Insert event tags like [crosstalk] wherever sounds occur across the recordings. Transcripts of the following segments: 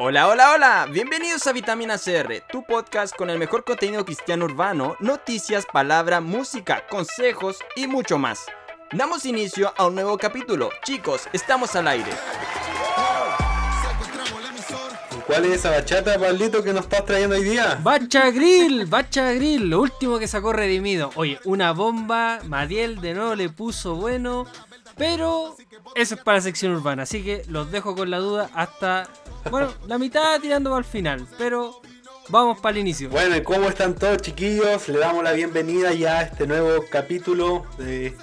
Hola, hola, hola, bienvenidos a Vitamina CR, tu podcast con el mejor contenido cristiano urbano, noticias, palabra, música, consejos y mucho más. Damos inicio a un nuevo capítulo. Chicos, estamos al aire. ¿Cuál es esa bachata, Pablito, que nos estás trayendo hoy día? Bacha Grill, Bacha Grill, lo último que sacó Redimido. Oye, una bomba, Madiel de nuevo le puso bueno, pero eso es para sección urbana, así que los dejo con la duda hasta, bueno, la mitad tirando al final, pero vamos para el inicio. Bueno, ¿y cómo están todos, chiquillos? Le damos la bienvenida ya a este nuevo capítulo de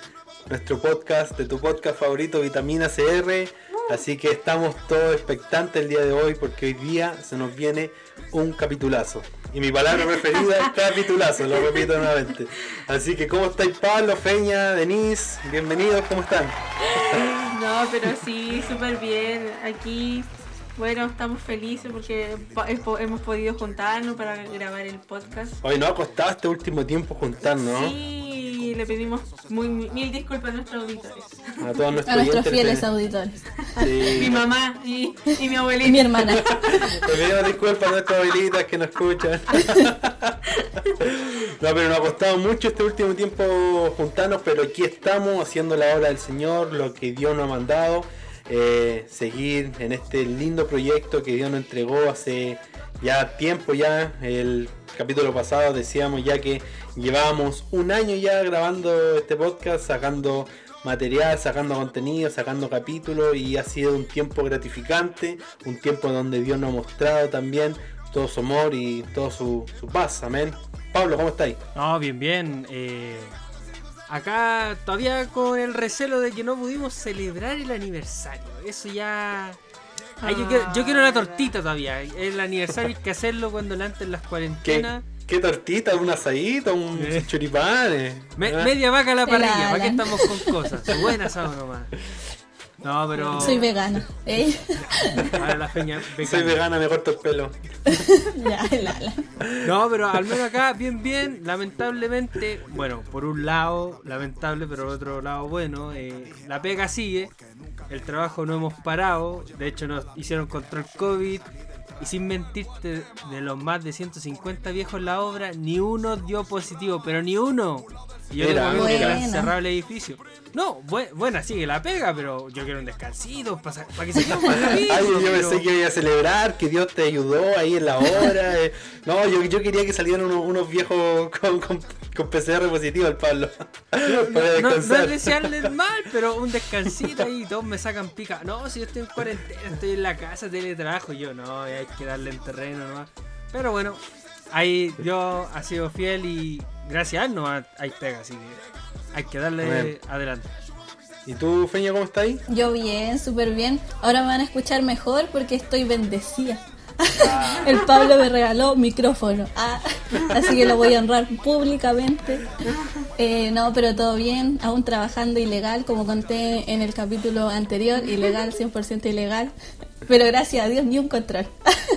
nuestro podcast, de tu podcast favorito, Vitamina CR. Así que estamos todos expectantes el día de hoy porque hoy día se nos viene un capitulazo. Y mi palabra preferida es [laughs] capitulazo, lo repito nuevamente. Así que, ¿cómo estáis, Pablo, Feña, Denise? Bienvenidos, ¿cómo están? No, pero sí, súper bien. Aquí, bueno, estamos felices porque po- hemos podido juntarnos para grabar el podcast. Hoy nos ha costado este último tiempo juntarnos, ¿no? Sí, le pedimos muy, mil disculpas a nuestros auditores. A todos nuestros A nuestros fieles le- auditores. Sí. Mi mamá y, y mi Y abuelita. mi hermana. [laughs] Le pedimos disculpas a nuestras abuelitas que nos escuchan. [laughs] No, pero nos ha costado mucho este último tiempo juntarnos, pero aquí estamos haciendo la obra del Señor, lo que Dios nos ha mandado, eh, seguir en este lindo proyecto que Dios nos entregó hace ya tiempo ya. El capítulo pasado decíamos ya que llevábamos un año ya grabando este podcast, sacando material, sacando contenido, sacando capítulos y ha sido un tiempo gratificante, un tiempo donde Dios nos ha mostrado también todo su amor y toda su, su paz, amén. Pablo, ¿cómo estáis? No, bien, bien. eh, acá todavía con el recelo de que no pudimos celebrar el aniversario. Eso ya... Ay, yo, quiero, yo quiero la tortita todavía. El aniversario hay que hacerlo cuando levanten las ¿Qué, cuarentenas. qué tortita? ¿Un asadito? ¿Un Eh. choripán? eh? Me- ¿Ah? media vaca a la parrilla, ¿para qué estamos con cosas? Buena asado nomás. [laughs] No, pero. Soy vegana. ¿eh? Ahora la feña Soy vegana. me corto el pelo. [laughs] Ya. No, pero al menos acá, bien, bien. Lamentablemente, bueno, por un lado, lamentable, pero por otro lado, bueno, eh, la pega sigue. El trabajo no hemos parado. De hecho, nos hicieron control COVID. Y sin mentirte, de los más de 150 viejos en la obra, ni uno dio positivo, pero ni uno. Y yo tengo que cerrado el edificio. No, bu- buena, sigue la pega, pero yo quiero un descansito para que se más [laughs] Ay, yo pero- pensé que iba a celebrar, que Dios te ayudó ahí en la hora. eh. No, yo, yo quería que salieran unos, unos viejos con, con, con PCR positivo al Pablo. [laughs] Para No, no es desearles mal, pero un descansito ahí todos me sacan pica. No, si yo estoy en cuarentena, estoy en la casa, teletrabajo. Y yo, no, hay que darle en terreno nomás. Pero bueno, ahí yo ha sido fiel y gracias a él no hay pega, así que hay que darle adelante. ¿Y tú, Feña, cómo estás ahí? Yo bien, súper bien. Ahora me van a escuchar mejor porque estoy bendecida. [laughs] El Pablo me regaló micrófono. Ah, así que lo voy a honrar públicamente. Eh, no, pero todo bien. Aún trabajando ilegal, como conté en el capítulo anterior. Ilegal, 100% ilegal. Pero gracias a Dios, ni un control.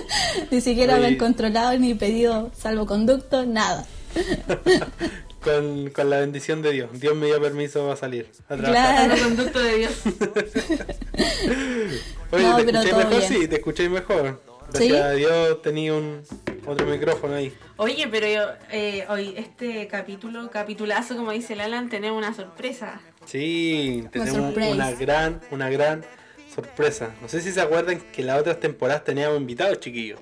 [laughs] ni siquiera me han controlado ni pedido salvoconducto, nada. [laughs] Con, con la bendición de Dios. Dios me dio permiso para salir a trabajar. Claro. El conducto de Dios. [laughs] Oye, No, ¿te todo mejor? bien. Sí, te escucháis mejor. Gracias ¿Sí? a Dios tenía un otro micrófono ahí. Oye, pero yo, eh, hoy, este capítulo, capitulazo, como dice el Alan, tenemos una sorpresa. Sí, tenemos surprise. una gran, una gran sorpresa. No sé si se acuerdan que las otras temporadas teníamos invitados, chiquillos.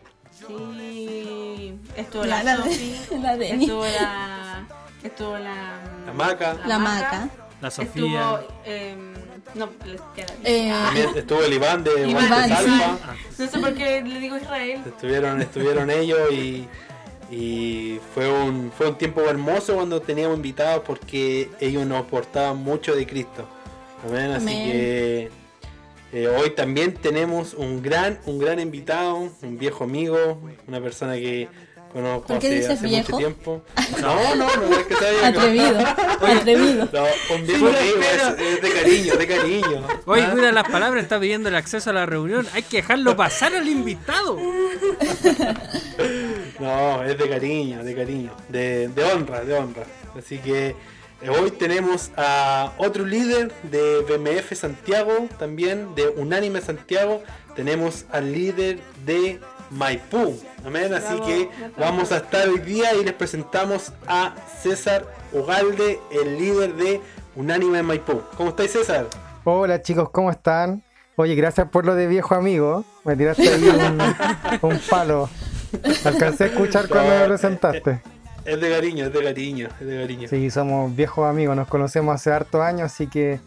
Sí, estuvo La- la, la [laughs] estuvo la, estuvo la, La Maca. La maca. La Sofía. Estuvo, em, no, queda bien. Eh, También estuvo el Iván de Iván, Guantes sí. Alfa. No sé por qué le digo Israel. Estuvieron, estuvieron ellos y, y fue un fue un tiempo hermoso cuando teníamos invitados porque ellos nos aportaban mucho de Cristo. Amén. Así Amén. que eh, hoy también tenemos un gran, un gran invitado, un viejo amigo, una persona que conozco ¿Por qué hace, dices hace viejo? mucho tiempo. [laughs] No, no, no es que viejo. atrevido, atrevido. No, un viejo amigo, es, es de cariño, de cariño. Oye, ¿Ah? cuida las palabras, está pidiendo el acceso a la reunión. Hay que dejarlo pasar al invitado. [laughs] No, es de cariño, de cariño, de, de honra, de honra. Así que Hoy tenemos a otro líder de BMF Santiago, también de Unánime Santiago. Tenemos al líder de Maipú. Amén. Así Bravo, que bravo. vamos a estar hoy día y les presentamos a César Ugalde, el líder de Unánime Maipú. ¿Cómo estáis, César? Hola chicos, ¿cómo están? Oye, gracias por lo de viejo amigo. Me tiraste ahí un, [laughs] un palo. Alcancé a escuchar cuando me presentaste. Es de cariño, es de cariño, es de cariño. Sí, somos viejos amigos, nos conocemos hace hartos años, así que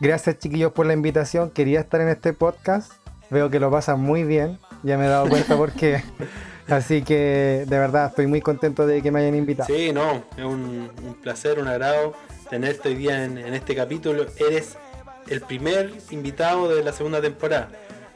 gracias chiquillos por la invitación. Quería estar en este podcast. Veo que lo pasan muy bien. Ya me he dado cuenta por qué. [laughs] Así que de verdad estoy muy contento de que me hayan invitado. Sí, no, es un, un placer, un agrado tenerte hoy día en, en este capítulo. Eres el primer invitado de la segunda temporada.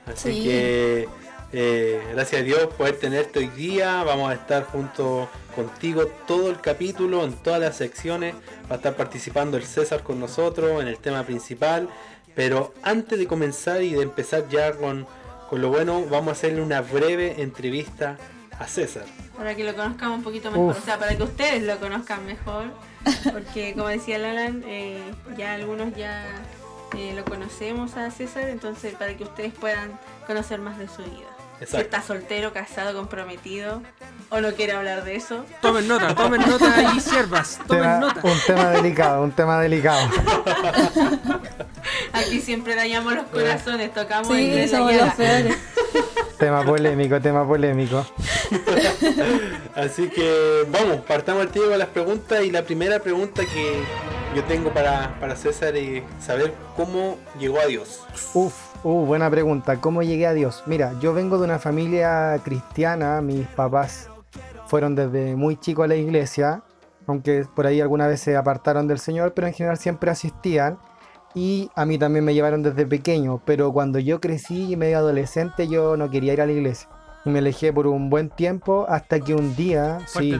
Así Sí. que eh, gracias a Dios poder tenerte hoy día. Vamos a estar junto contigo todo el capítulo, en todas las secciones. Va a estar participando el César con nosotros en el tema principal. Pero antes de comenzar y de empezar ya con, con lo bueno, vamos a hacerle una breve entrevista a César. Para que lo conozcamos un poquito mejor, Uf. o sea, para que ustedes lo conozcan mejor, porque como decía Lalan, eh, ya algunos ya eh, lo conocemos a César, entonces para que ustedes puedan conocer más de su vida. Si está soltero, casado, comprometido, o no quiere hablar de eso, Tomen nota, tomen nota ahí, siervas. Tomen Tema- nota. un tema delicado, un tema delicado. [laughs] aquí siempre dañamos los corazones, tocamos el Sí, dedo somos los peores. [laughs] Tema polémico, tema polémico. Así que vamos, partamos al tiro con las preguntas y la primera pregunta que yo tengo para, para César es saber cómo llegó a Dios. Uf, uh, buena pregunta. ¿Cómo llegué a Dios? Mira, yo vengo de una familia cristiana. Mis papás fueron desde muy chico a la iglesia, aunque por ahí alguna vez se apartaron del Señor, pero en general siempre asistían. Y a mí también me llevaron desde pequeño, pero cuando yo crecí y medio adolescente yo no quería ir a la iglesia. Y me alejé por un buen tiempo hasta que un día, sí,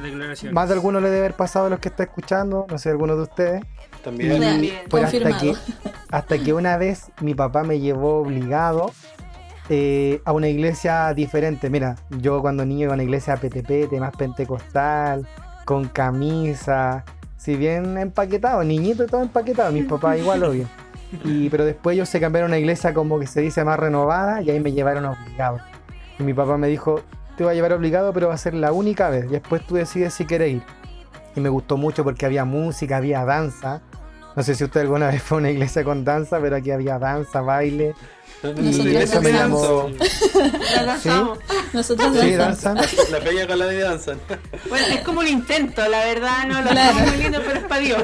más de alguno le debe haber pasado a los que está escuchando, no sé, algunos de ustedes. También. Real, Bien. Fue hasta que, [laughs] hasta que una vez mi papá me llevó obligado eh, a una iglesia diferente. Mira, yo cuando niño iba a una iglesia PTP, más pentecostal, con camisa, si bien empaquetado, niñito todo empaquetado, mis [laughs] papás igual obvio. Y, pero después ellos se cambiaron a una iglesia como que se dice más renovada y ahí me llevaron obligado. Y mi papá me dijo, te voy a llevar obligado, pero va a ser la única vez. Y después tú decides si quieres ir. Y me gustó mucho porque había música, había danza. No sé si usted alguna vez fue a una iglesia con danza, pero aquí había danza, baile. Nosotros eso me llamó. La lanzamos. Nosotros Sí, danzamos. danza. La peña con la de danza. Bueno, es como un intento, la verdad, no lo Claro. muy lindo, pero es para Dios.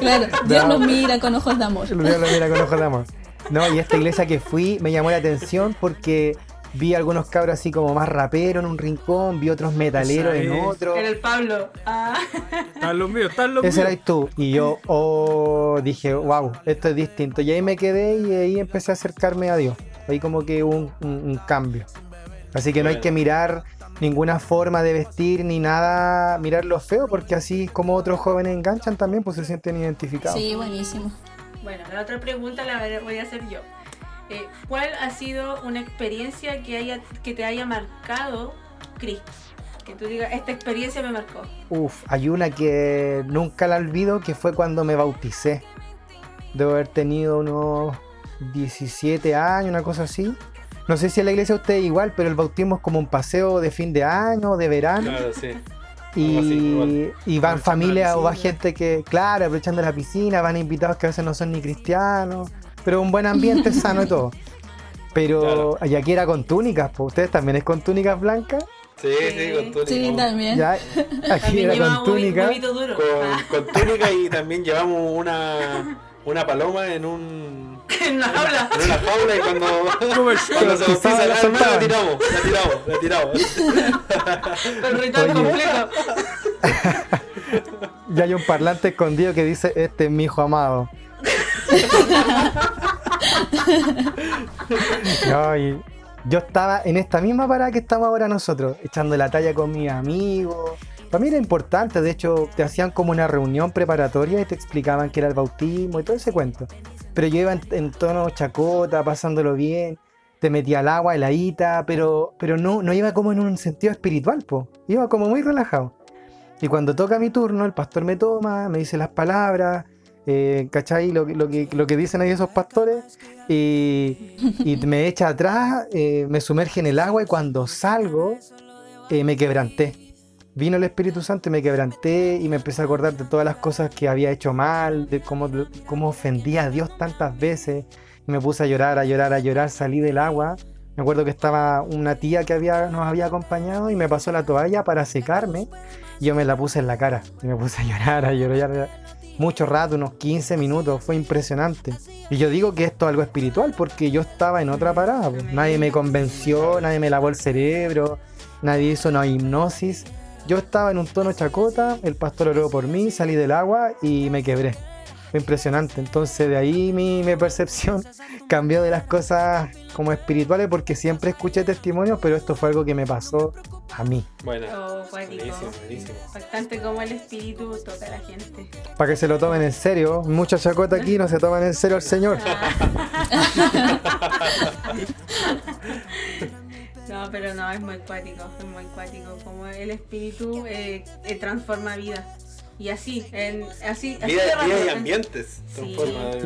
Claro, Dios No. nos mira con ojos de amor. Dios lo mira con ojos de amor. No, y esta iglesia que fui me llamó la atención porque vi algunos cabros así como más raperos en un rincón, vi otros metaleros en otro. Era el Pablo. Ah. Están los míos, están los Ese míos. eras tú. Y yo, oh, dije, wow, esto es distinto. Y ahí me quedé y ahí empecé a acercarme a Dios. Ahí como que hubo un, un- un cambio. Así que no hay que mirar ninguna forma de vestir ni nada, mirar lo feo, porque así como otros jóvenes enganchan también, pues se sienten identificados. Sí, buenísimo. Bueno, la otra pregunta la voy a hacer yo. Eh, ¿Cuál ha sido una experiencia que, haya, que te haya marcado Cristo? Que tú digas, esta experiencia me marcó. Uf, hay una que nunca la olvido, que fue cuando me bauticé. Debo haber tenido unos 17 años, una cosa así. No sé si en la iglesia usted es igual, pero el bautismo es como un paseo de fin de año, de verano. Claro, sí. Y, así, y van familias o va gente que, claro, aprovechando la piscina, van invitados que a veces no son ni cristianos, pero un buen ambiente sano y todo. [laughs] Pero y aquí era con túnicas, pues ustedes también es con túnicas blancas. Sí, sí, con túnica. Sí, también. Ya, aquí También era con túnica. duro. Con, Ah, con túnica y también llevamos una, una paloma en un [laughs] en la jaula. en una jaula y cuando, [laughs] cuando se bautiza la el alma la tiramos, la tiramos, la tiramos. Con ritual Oye. completo. Y hay un parlante escondido que dice, este es mi hijo amado. No, y yo estaba en esta misma parada que estamos ahora nosotros, echando la talla con mis amigos. Para mí era importante, de hecho, te hacían como una reunión preparatoria y te explicaban qué era el bautismo y todo ese cuento. Pero yo iba en, en tono chacota, pasándolo bien, te metía al agua, heladita, pero, pero no, no iba como en un sentido espiritual, po. Iba como muy relajado. Y cuando toca mi turno, el pastor me toma, me dice las palabras, eh, ¿cachai? Lo, que- lo, que, dicen ahí esos pastores, y, me echa atrás, eh, me sumerge en el agua y cuando salgo, eh, me quebranté. Vino el Espíritu Santo y me quebranté y me empecé a acordar de todas las cosas que había hecho mal, de cómo, cómo ofendía a Dios tantas veces. Me puse a llorar, a llorar, a llorar, salí del agua. Me acuerdo que estaba una tía que había, nos había acompañado y me pasó la toalla para secarme. Y yo me la puse en la cara y me puse a llorar, a llorar. Mucho rato, unos 15 minutos. Fue impresionante. Y yo digo que esto es algo espiritual porque yo estaba en otra parada. pues. Nadie me convenció, nadie me lavó el cerebro, nadie hizo una hipnosis. Yo estaba en un tono chacota, el pastor oró por mí, salí del agua y me quebré. Fue impresionante. Entonces de ahí mi, mi percepción [laughs] cambió de las cosas como espirituales porque siempre escuché testimonios, pero esto fue algo que me pasó a mí. Bueno, Oh, buenísimo, buenísimo. Impactante como el espíritu toca a la gente. Para que se lo tomen en serio. Mucha chacota aquí no se toman en serio al Señor. [laughs] [laughs] No, pero no, es muy cuático, es muy cuático. Como el espíritu eh, eh, transforma vidas. Y así, en, así, así Vida, de vida y ambientes. Sí.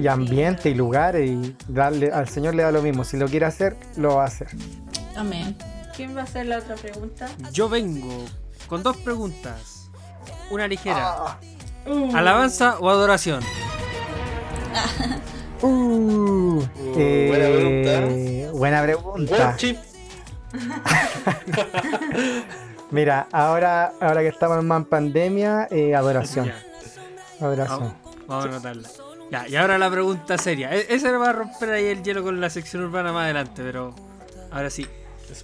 Y ambiente y lugares y darle al Señor le da lo mismo. Si lo quiere hacer, lo va a hacer. Amén. ¿Quién va a hacer la otra pregunta? Yo vengo con dos preguntas. Una ligera. Ah. Uh, ¿Alabanza o adoración? [laughs] Uh, Uh, buena eh, buena pregunta. [laughs] Mira, ahora, ahora que estamos en más pandemia, eh, adoración. Adoración. vamos, vamos a anotarla. Ya, y ahora la pregunta seria. E- Esa va a romper ahí el hielo con la sección urbana más adelante, pero ahora sí.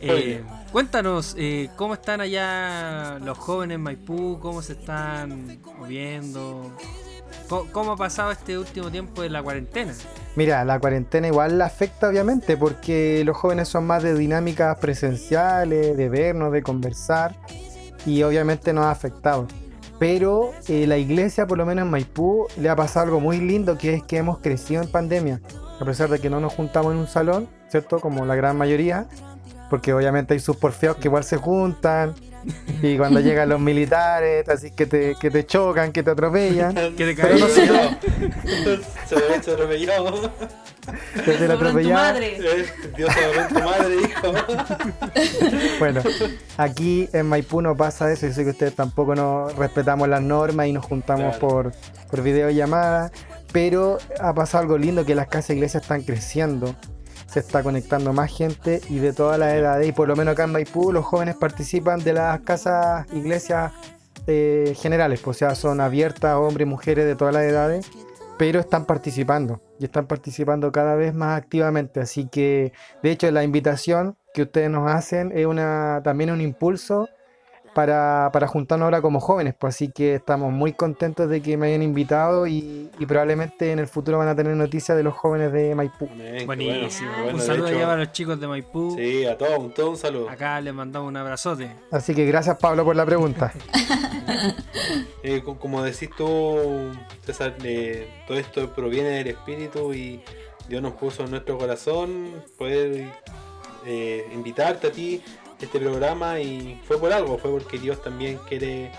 Eh, cuéntanos, eh, ¿cómo están allá los jóvenes en Maipú? ¿Cómo se están moviendo? ¿Cómo, ha pasado este último tiempo de la cuarentena? Mira, la cuarentena igual la afecta obviamente porque los jóvenes son más de dinámicas presenciales, de vernos, de conversar y obviamente nos ha afectado. Pero eh, la iglesia, por lo menos en Maipú, le ha pasado algo muy lindo que es que hemos crecido en pandemia. A pesar de que no nos juntamos en un salón, ¿cierto? Como la gran mayoría, porque obviamente hay sus porfeos que igual se juntan y [laughs] cuando llegan los militares, así que te, que te chocan, que te atropellan. Que te Pero caí. no sé, Se ve [laughs] se atropelló. que te lo Sobre tu atropellan. madre. Eh, Dios tu madre, hijo. [laughs] Bueno, aquí en Maipú no pasa eso. Yo sé que ustedes tampoco nos respetamos las normas y nos juntamos Claro. por, por videollamada. Pero ha pasado algo lindo que las casas e iglesias están creciendo. Se está conectando más gente y de todas las edades. Y por lo menos acá en Maipú los jóvenes participan de las casas iglesias eh, generales. pues, o sea, son abiertas hombres y mujeres de todas las edades. Pero están participando y están participando cada vez más activamente. Así que de hecho, la invitación que ustedes nos hacen es una, también un impulso para, para juntarnos ahora como jóvenes. Pues así que estamos muy contentos de que me hayan invitado y, y probablemente en el futuro van a tener noticias de los jóvenes de Maipú. Buenísimo. bueno, qué bueno, un saludo hecho, allá para los chicos de Maipú. Sí, a todos, un, todo un saludo. Acá les mandamos un abrazote. Así que gracias Pablo por la pregunta. [laughs] Eh, co- como decís tú, César, eh, todo esto proviene del Espíritu y Dios nos puso en nuestro corazón poder eh, invitarte a ti a este programa y fue por algo, fue porque Dios también quiere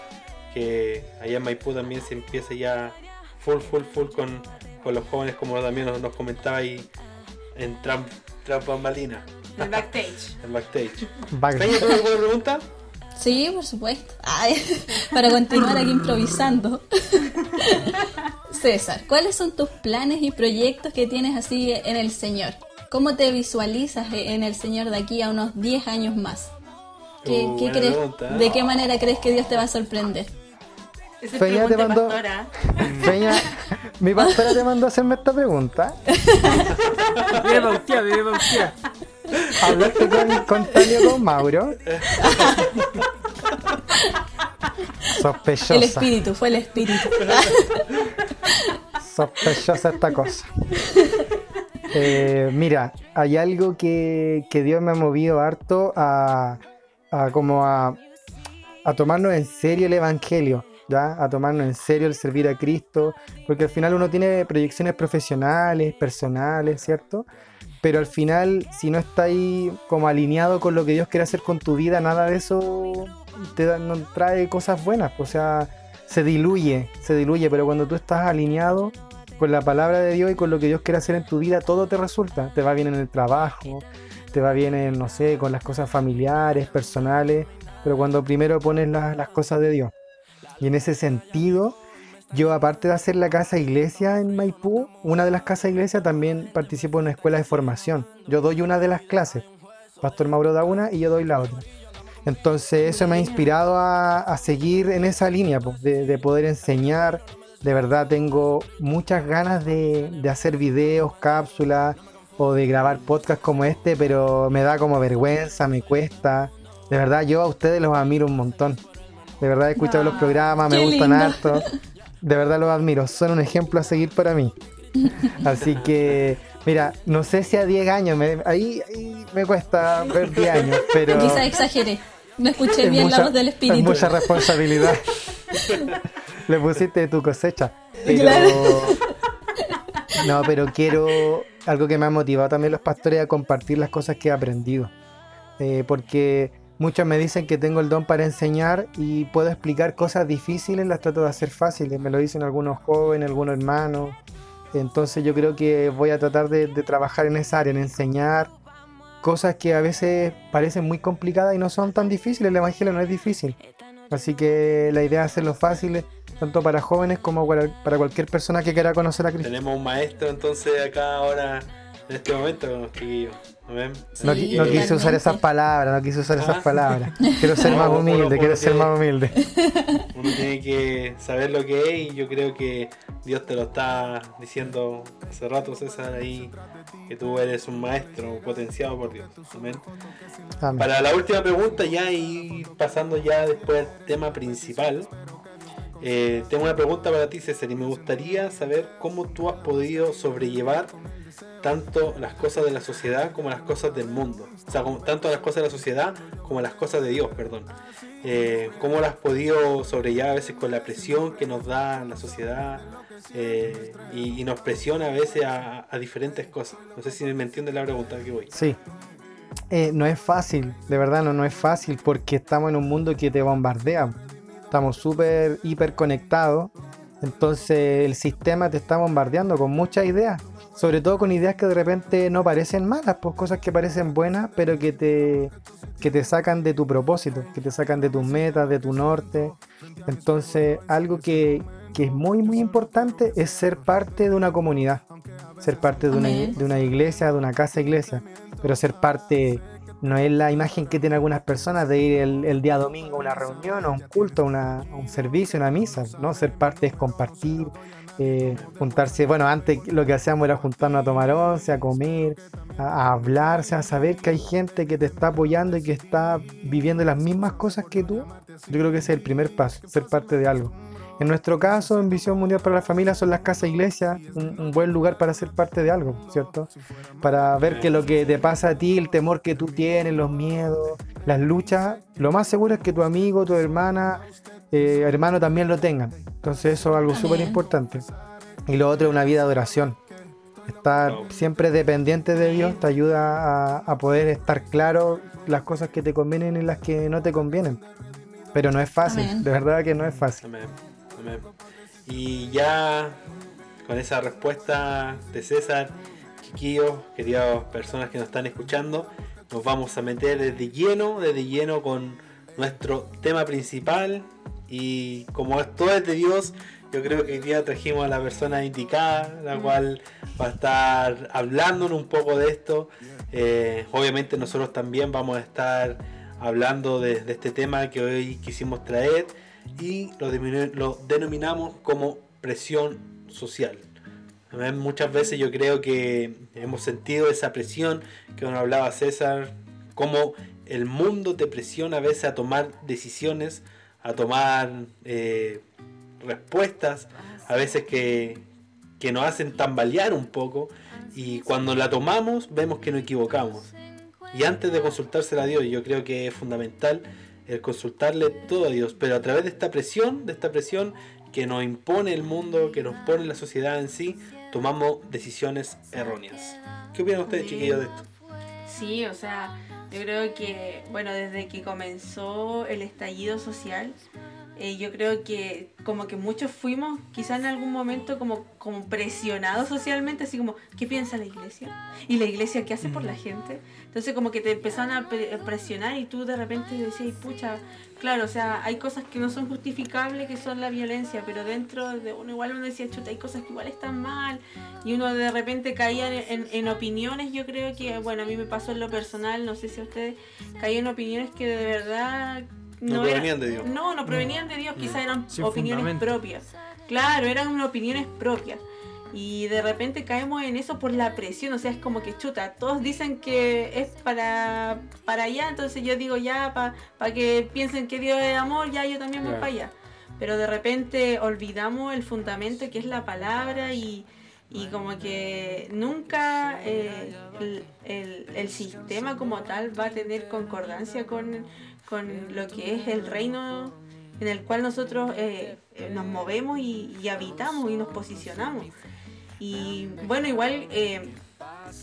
que allá en Maipú también se empiece ya full, full, full con, con los jóvenes como también nos, nos comentaba ahí en Tramp, Tramp Bambalina, El backstage. [laughs] en backstage. Va- ¿Peña, ¿tú alguna pregunta? Sí, por supuesto. Ay, [laughs] para continuar aquí improvisando. [laughs] César, ¿cuáles son tus planes y proyectos que tienes así en el Señor? ¿Cómo te visualizas en el Señor de aquí a unos 10 años más? ¿Qué, Uh, qué crees. ¿De qué manera crees que Dios te va a sorprender? Esa es Feña te mandó- pastora. Peña, mi pastora te mandó a hacerme esta pregunta. Vive Bautía, vive Bautía. Hablaste con, con Talio con Mauro. El Sospechosa. espíritu, fue el espíritu. Sospechosa esta cosa. Eh, mira, hay algo que, Dios me ha movido harto a, a como a, a tomarnos en serio el Evangelio, ¿ya? A tomarnos en serio el servir a Cristo, porque al final uno tiene proyecciones profesionales, personales, ¿cierto? pero al final, si no está ahí como alineado con lo que Dios quiere hacer con tu vida, nada de eso te da- no trae cosas buenas. O sea, se diluye, se diluye, pero cuando tú estás alineado con la palabra de Dios y con lo que Dios quiere hacer en tu vida, todo te resulta. Te va bien en el trabajo, te va bien en, no sé, con las cosas familiares, personales, pero cuando primero pones las- las cosas de Dios. Y en ese sentido, yo aparte de hacer la casa iglesia en Maipú, una de las casas iglesia también participo en una escuela de formación. Yo doy una de las clases. Pastor Mauro da una y yo doy la otra. Entonces eso me ha inspirado a, seguir en esa línea, pues, de poder enseñar. De verdad tengo muchas ganas de, de hacer videos, cápsulas o de grabar podcast como este, pero me da como vergüenza, me cuesta. De verdad yo a ustedes los admiro un montón. De verdad he escuchado los programas, me gustan lindo. harto. De verdad los admiro, son un ejemplo a seguir para mí. Así [laughs] que, mira, no sé si a 10 años, me- ahí, ahí me cuesta ver 10 años, pero Quizás exageré. No escuché es bien mucha- la voz del es espíritu. mucha responsabilidad. [laughs] Le pusiste tu cosecha. Pero, Claro. [laughs] no, pero quiero, algo que me ha motivado también los pastores a compartir las cosas que he aprendido. Eh, porque muchos me dicen que tengo el don para enseñar y puedo explicar cosas difíciles, las trato de hacer fáciles. Me lo dicen algunos jóvenes, algunos hermanos. Entonces yo creo que voy a tratar de, de trabajar en esa área, en enseñar cosas que a veces parecen muy complicadas y no son tan difíciles. El Evangelio no es difícil. Así que la idea es hacerlo fácil, tanto para jóvenes como para, para cualquier persona que quiera conocer a Cristo. Tenemos un maestro entonces acá ahora, en este momento, chiquillos. No, Sí, qui- no quise usar esas palabras, no quise usar esas Ah. palabras. Quiero ser No, más humilde, uno quiero ser tiene- más humilde. [laughs] Uno tiene que saber lo que es y yo creo que Dios te lo está diciendo hace rato, César, ahí, que tú eres un maestro potenciado por Dios. Amén. Amén. Para la última pregunta ya y pasando ya después al tema principal, eh, tengo una pregunta para ti César y me gustaría saber cómo tú has podido sobrellevar tanto las cosas de la sociedad como las cosas del mundo. O sea, tanto las cosas de la sociedad como las cosas de Dios, perdón. Eh, ¿Cómo las has podido sobrellevar a veces con la presión que nos da la sociedad eh, y, nos presiona a veces a, a diferentes cosas? No sé si me entiendes la pregunta que voy. Sí. No es fácil, de verdad no, no es fácil porque estamos en un mundo que te bombardea. Estamos súper hiper conectados. Entonces el sistema te está bombardeando con muchas ideas. Sobre todo con ideas que de repente no parecen malas, pues cosas que parecen buenas, pero que te, que te sacan de tu propósito, que te sacan de tus metas, de tu norte. Entonces algo que, que es muy muy importante es ser parte de una comunidad. Ser parte de una, de una iglesia, de una casa iglesia pero ser parte no es la imagen que tienen algunas personas de ir el, día domingo a una reunión, a un culto, a, una- un servicio, a una misa, ¿no? Ser parte es compartir, eh, juntarse, bueno, antes lo que hacíamos era juntarnos a tomar once, a comer, a, a hablarse, a saber que hay gente que te está apoyando y que está viviendo las mismas cosas que tú. Yo creo que ese es el primer paso, ser parte de algo. En nuestro caso, en Visión Mundial para la Familia, son las casas iglesias un, un buen lugar para ser parte de algo, ¿cierto? Para ver que lo que te pasa a ti, el temor que tú tienes, los miedos, las luchas, lo más seguro es que tu amigo, tu hermana, eh, hermano también lo tengan. Entonces eso es algo súper importante. Y lo otro es una vida de oración. Estar siempre dependiente de Dios te ayuda a, a poder estar claro las cosas que te convienen y las que no te convienen. Pero no es fácil, Amén. de verdad que no es fácil. Amén, Y ya con esa respuesta de César, chiquillos, queridas personas que nos están escuchando, nos vamos a meter desde lleno, desde lleno con nuestro tema principal. Y como esto es de Dios, yo creo que hoy día trajimos a la persona indicada, la cual va a estar hablándonos un poco de esto. Eh, obviamente nosotros también vamos a estar hablando de, de este tema que hoy quisimos traer y lo, lo denominamos como presión social. Amén. Muchas veces yo creo que hemos sentido esa presión que nos hablaba César, como el mundo te presiona a veces a tomar decisiones, a tomar eh, respuestas, a veces que, que nos hacen tambalear un poco y cuando la tomamos vemos que nos equivocamos. Y antes de consultársela a Dios, yo creo que es fundamental el consultarle todo a Dios, pero a través de esta presión, de esta presión que nos impone el mundo, que nos pone la sociedad en sí, tomamos decisiones erróneas. ¿Qué opinan ustedes, chiquillos, de esto? Sí, o sea, yo creo que, bueno, desde que comenzó el estallido social, eh, yo creo que como que muchos fuimos quizá en algún momento como, como presionados socialmente, así como, ¿qué piensa la iglesia? ¿Y la iglesia qué hace por la gente? Entonces como que te empezaron a pre- presionar y tú de repente decías, "Ay, pucha, claro, o sea, hay cosas que no son justificables, que son la violencia, pero dentro de uno igual uno decía, chuta, hay cosas que igual están mal, y uno de repente caía en, en- en opiniones, yo creo que, bueno, a mí me pasó en lo personal, no sé si a ustedes, caía en opiniones que de verdad No provenían de Dios. No, no provenían de Dios, quizás eran Sin opiniones fundamento. propias. Claro, eran opiniones propias. Y de repente caemos en eso por la presión, o sea, es como que chuta, todos dicen que es para, para allá, entonces yo digo ya, para que piensen que Dios es amor, ya yo también voy para allá. Pero de repente olvidamos el fundamento que es la palabra y, y como que nunca eh, el, el- el sistema como tal va a tener concordancia con, con lo que es el reino en el cual nosotros eh, eh, nos movemos y, y habitamos y nos posicionamos. Y bueno, igual eh,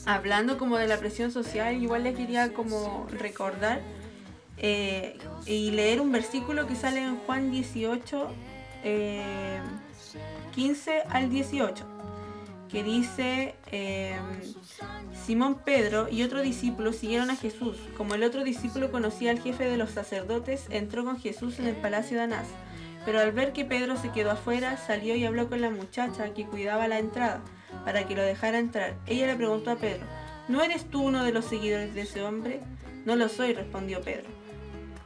hablando como de la presión social, igual les quería como recordar eh, y leer un versículo que sale en Juan 18, eh, 15 al 18, que dice, eh, Simón Pedro y otro discípulo siguieron a Jesús. Como el otro discípulo conocía al jefe de los sacerdotes, entró con Jesús en el palacio de Anás. Pero al ver que Pedro se quedó afuera, salió y habló con la muchacha que cuidaba la entrada, para que lo dejara entrar. Ella le preguntó a Pedro, ¿no eres tú uno de los seguidores de ese hombre? No lo soy, respondió Pedro.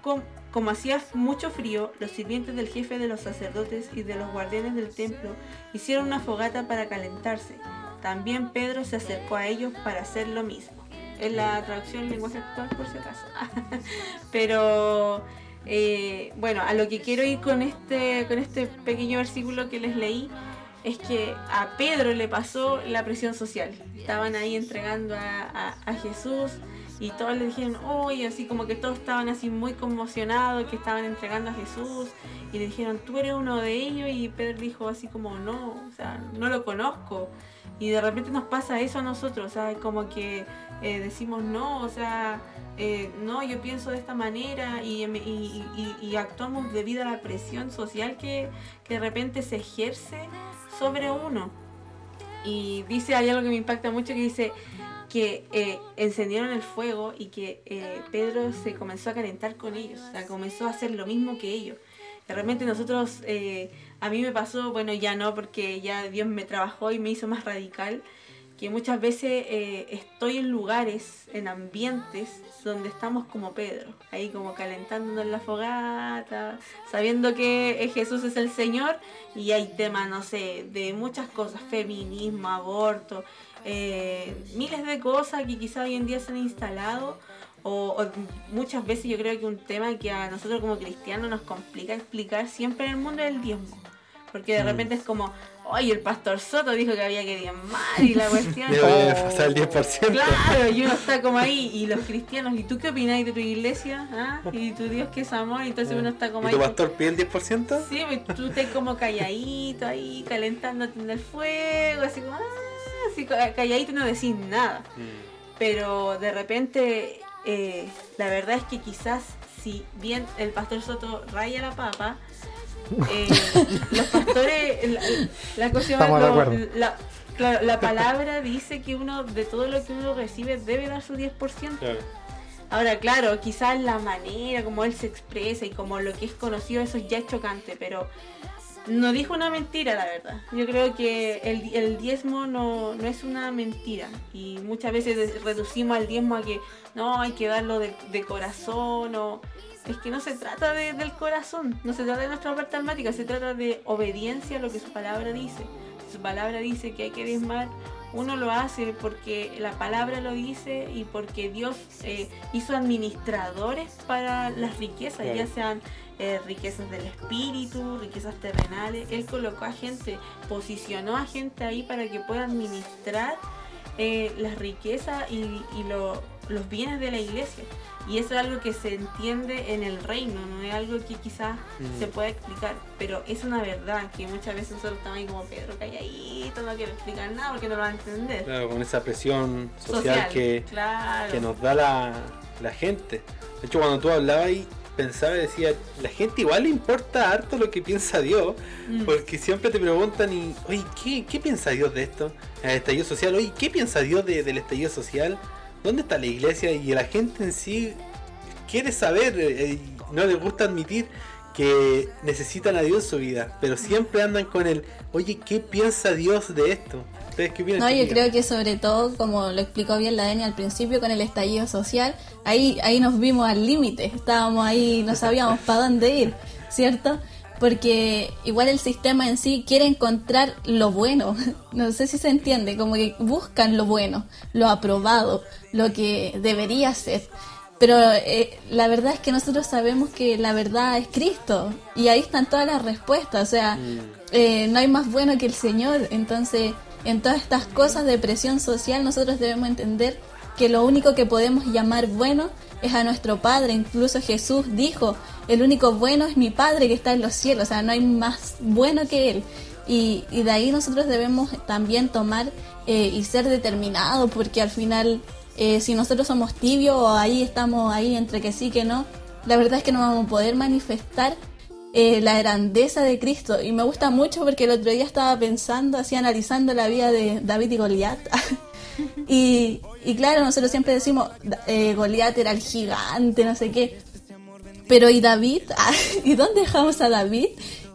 Com- Como hacía mucho frío, los sirvientes del jefe de los sacerdotes y de los guardianes del templo hicieron una fogata para calentarse. También Pedro se acercó a ellos para hacer lo mismo. Es la traducción en lenguaje actual, por si acaso. [laughs] Pero eh, bueno, a lo que quiero ir con este, con este pequeño versículo que les leí es que a Pedro le pasó la presión social. Estaban ahí entregando a, Jesús y todos le dijeron, oye, así como que todos estaban así muy conmocionados, que estaban entregando a Jesús y le dijeron, tú eres uno de ellos y Pedro dijo así como, no, o sea, no lo conozco. Y de repente nos pasa eso a nosotros, o sea, como que eh, decimos, no, o sea, eh, no, yo pienso de esta manera y, y- actuamos debido a la presión social que, de repente se ejerce sobre uno. Y dice, hay algo que me impacta mucho que dice que eh, encendieron el fuego y que Pedro se comenzó a calentar con ellos, o sea, comenzó a hacer lo mismo que ellos. De repente nosotros, a mí me pasó, bueno, ya no, porque ya Dios me trabajó y me hizo más radical, que muchas veces eh, estoy en lugares, en ambientes donde estamos como Pedro, ahí como calentándonos en la fogata, sabiendo que eh, Jesús es el Señor y hay temas, no sé, de muchas cosas, feminismo, aborto, eh, miles de cosas que quizá hoy en día se han instalado. O, o muchas veces yo creo que un tema que a nosotros como cristianos nos complica explicar siempre en el mundo es el diezmo. Porque de repente es como, oye, el pastor Soto dijo que había que diezmar y la [laughs] cuestión. Debe pasar el 10%. Claro, y uno está como ahí, y los cristianos, ¿y tú qué opináis de tu iglesia? ¿Ah? ¿Y tu Dios que es amor? Y entonces uno está como ¿Y tu ahí. pastor pide el 10%? Sí, pues, tú estás como calladito ahí, calentándote en el fuego, así como, ah, así ca- calladito y no decís nada. Pero de repente, eh, la verdad es que quizás si bien el pastor Soto raya la papa, eh, los pastores, la, la cosa Estamos de lo- acuerdo. la, claro, la palabra dice que uno de todo lo que uno recibe debe dar su 10%. Claro. Ahora, claro, quizás la manera como él se expresa y como lo que es conocido, eso ya es chocante, pero no dijo una mentira, la verdad. Yo creo que el, el diezmo no, no es una mentira y muchas veces reducimos al diezmo a que no, hay que darlo de, de corazón o... Es que no se trata de- del corazón, no se trata de nuestra parte almática, se trata de obediencia a lo que su palabra dice. Su palabra dice que hay que diezmar, uno lo hace porque la palabra lo dice y porque Dios eh, hizo administradores para las riquezas, Claro. ya sean eh, riquezas del espíritu, riquezas terrenales. Él colocó a gente, posicionó a gente ahí para que pueda administrar eh, las riquezas y, y lo- los bienes de la iglesia. Y eso es algo que se entiende en el reino, no es algo que quizás Mm. se pueda explicar, pero es una verdad que muchas veces nosotros estamos ahí como Pedro calladito, no quiero explicar nada porque no lo va a entender. Claro, con esa presión social, que, claro. que nos da la, la gente. De hecho, cuando tú hablabas y pensaba y decía, la gente igual le importa harto lo que piensa Dios, Mm. porque siempre te preguntan y, oye, ¿qué, qué piensa Dios de esto? El estallido social, oye, ¿qué piensa Dios de- del estallido social? ¿Dónde está la iglesia? Y la gente en sí quiere saber, eh, y no les gusta admitir que necesitan a Dios en su vida, pero siempre andan con el, oye, ¿qué piensa Dios de esto? ¿Ustedes qué opinan? No, yo creo que sobre todo, como lo explicó bien la Dani al principio con el estallido social, ahí, ahí nos vimos al límite, estábamos ahí, no sabíamos para dónde ir, ¿cierto? Porque igual el sistema en sí quiere encontrar lo bueno, [laughs] no sé si se entiende, como que buscan lo bueno, lo aprobado, lo que debería ser. Pero eh, la verdad es que nosotros sabemos que la verdad es Cristo y ahí están todas las respuestas, o sea, eh, no hay más bueno que el Señor, entonces en todas estas cosas de presión social nosotros debemos entender que lo único que podemos llamar bueno es a nuestro Padre, incluso Jesús dijo, el único bueno es mi Padre que está en los cielos, o sea, no hay más bueno que Él. Y, de ahí nosotros debemos también tomar eh, y ser determinados, porque al final, eh, si nosotros somos tibios o ahí estamos ahí entre que sí que no, la verdad es que no vamos a poder manifestar eh, la grandeza de Cristo. Y me gusta mucho porque el otro día estaba pensando, así analizando la vida de David y Goliat. [laughs] y, y claro, nosotros siempre decimos, eh, Goliat era el gigante, no sé qué. Pero ¿y David? [laughs] ¿Y dónde dejamos a David?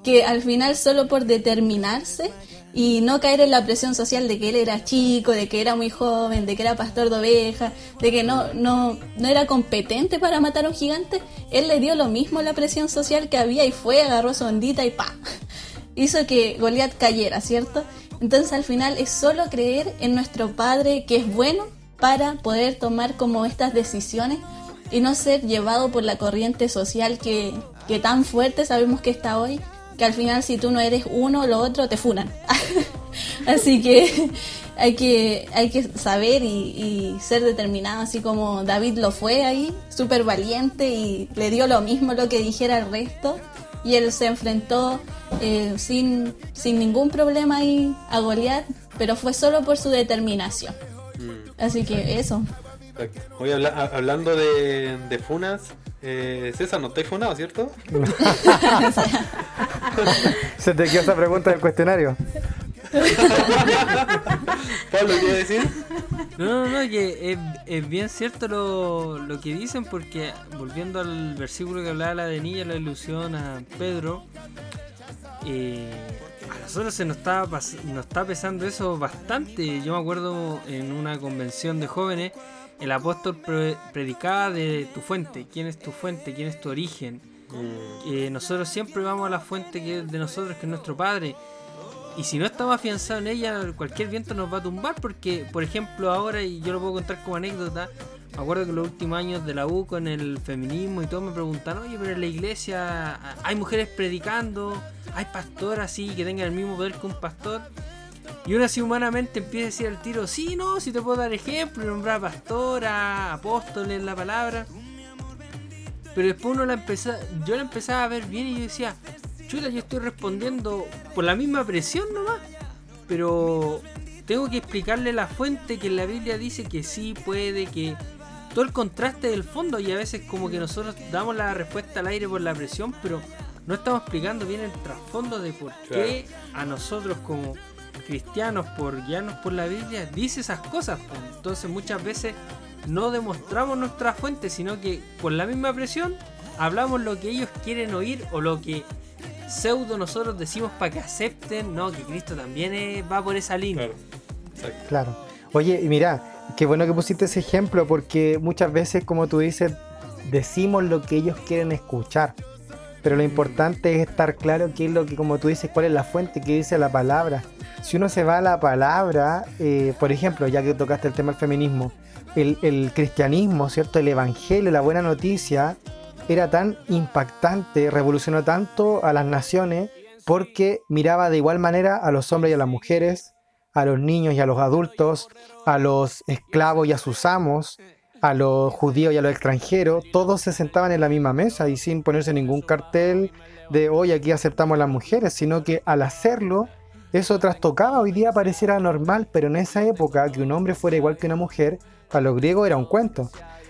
Que al final solo por determinarse y no caer en la presión social de que él era chico, de que era muy joven, de que era pastor de ovejas, de que no, no, no era competente para matar a un gigante, él le dio lo mismo la presión social que había y fue, agarró su ondita y pa. [laughs] Hizo que Goliat cayera, ¿cierto? Entonces al final es solo creer en nuestro Padre que es bueno para poder tomar como estas decisiones y no ser llevado por la corriente social que, que tan fuerte sabemos que está hoy, que al final si tú no eres uno o lo otro te funan. [laughs] así que hay que hay que saber y, ser determinado, así como David lo fue ahí, súper valiente y le dio lo mismo lo que dijera el resto y él se enfrentó eh, sin, sin ningún problema ahí a Goliat, pero fue solo por su determinación. Así que eso. Hoy habla- hablando de, de funas, eh, César, no estáis funado, ¿cierto? [laughs] Se te quedó esa pregunta del cuestionario. [laughs] Pablo, ¿qué decir? No, no, no, que es, es bien cierto lo, lo que dicen porque volviendo al versículo que hablaba la de Niña, la ilusión a Pedro, eh, a nosotros se nos está, nos está pesando eso bastante. Yo me acuerdo en una convención de jóvenes, el apóstol pre- predicaba de tu fuente, quién es tu fuente, quién es tu origen. Eh, nosotros siempre vamos a la fuente que es de nosotros, que es nuestro Padre. Y si no estamos afianzados en ella, cualquier viento nos va a tumbar porque, por ejemplo, ahora, y yo lo puedo contar como anécdota, me acuerdo que los últimos años de la U con el feminismo y todo me preguntaron, oye, pero en la iglesia hay mujeres predicando, hay pastoras así que tengan el mismo poder que un pastor. Y uno así humanamente empieza a decir al tiro, sí, no, si te puedo dar ejemplo, nombrar pastora, apóstoles la palabra. Pero después uno la empezó, yo la empezaba a ver bien y yo decía, chuta, yo estoy respondiendo por la misma presión nomás. Pero tengo que explicarle la fuente que en la Biblia dice que sí puede, que todo el contraste del fondo y a veces como que nosotros damos la respuesta al aire por la presión, pero no estamos explicando bien el trasfondo de por qué a nosotros como cristianos, por guiarnos por la Biblia, dice esas cosas. pues. Entonces muchas veces no demostramos nuestra fuente, sino que por la misma presión hablamos lo que ellos quieren oír o lo que pseudo nosotros decimos para que acepten, no, que Cristo también eh, va por esa línea. Claro. Exacto. Claro. Oye, y mira, qué bueno que pusiste ese ejemplo porque muchas veces, como tú dices, decimos lo que ellos quieren escuchar. Pero lo importante es estar claro qué es lo que, como tú dices, cuál es la fuente que dice la palabra. Si uno se va a la palabra, eh, por ejemplo, ya que tocaste el tema del feminismo, el, el cristianismo, ¿cierto? El evangelio, la buena noticia, era tan impactante, revolucionó tanto a las naciones porque miraba de igual manera a los hombres y a las mujeres, a los niños y a los adultos, a los esclavos y a sus amos, a los judíos y a los extranjeros, todos se sentaban en la misma mesa y sin ponerse ningún cartel de hoy aquí aceptamos a las mujeres, sino que al hacerlo, eso trastocaba, hoy día pareciera normal, pero en esa época que un hombre fuera igual que una mujer, para los griegos era un cuento.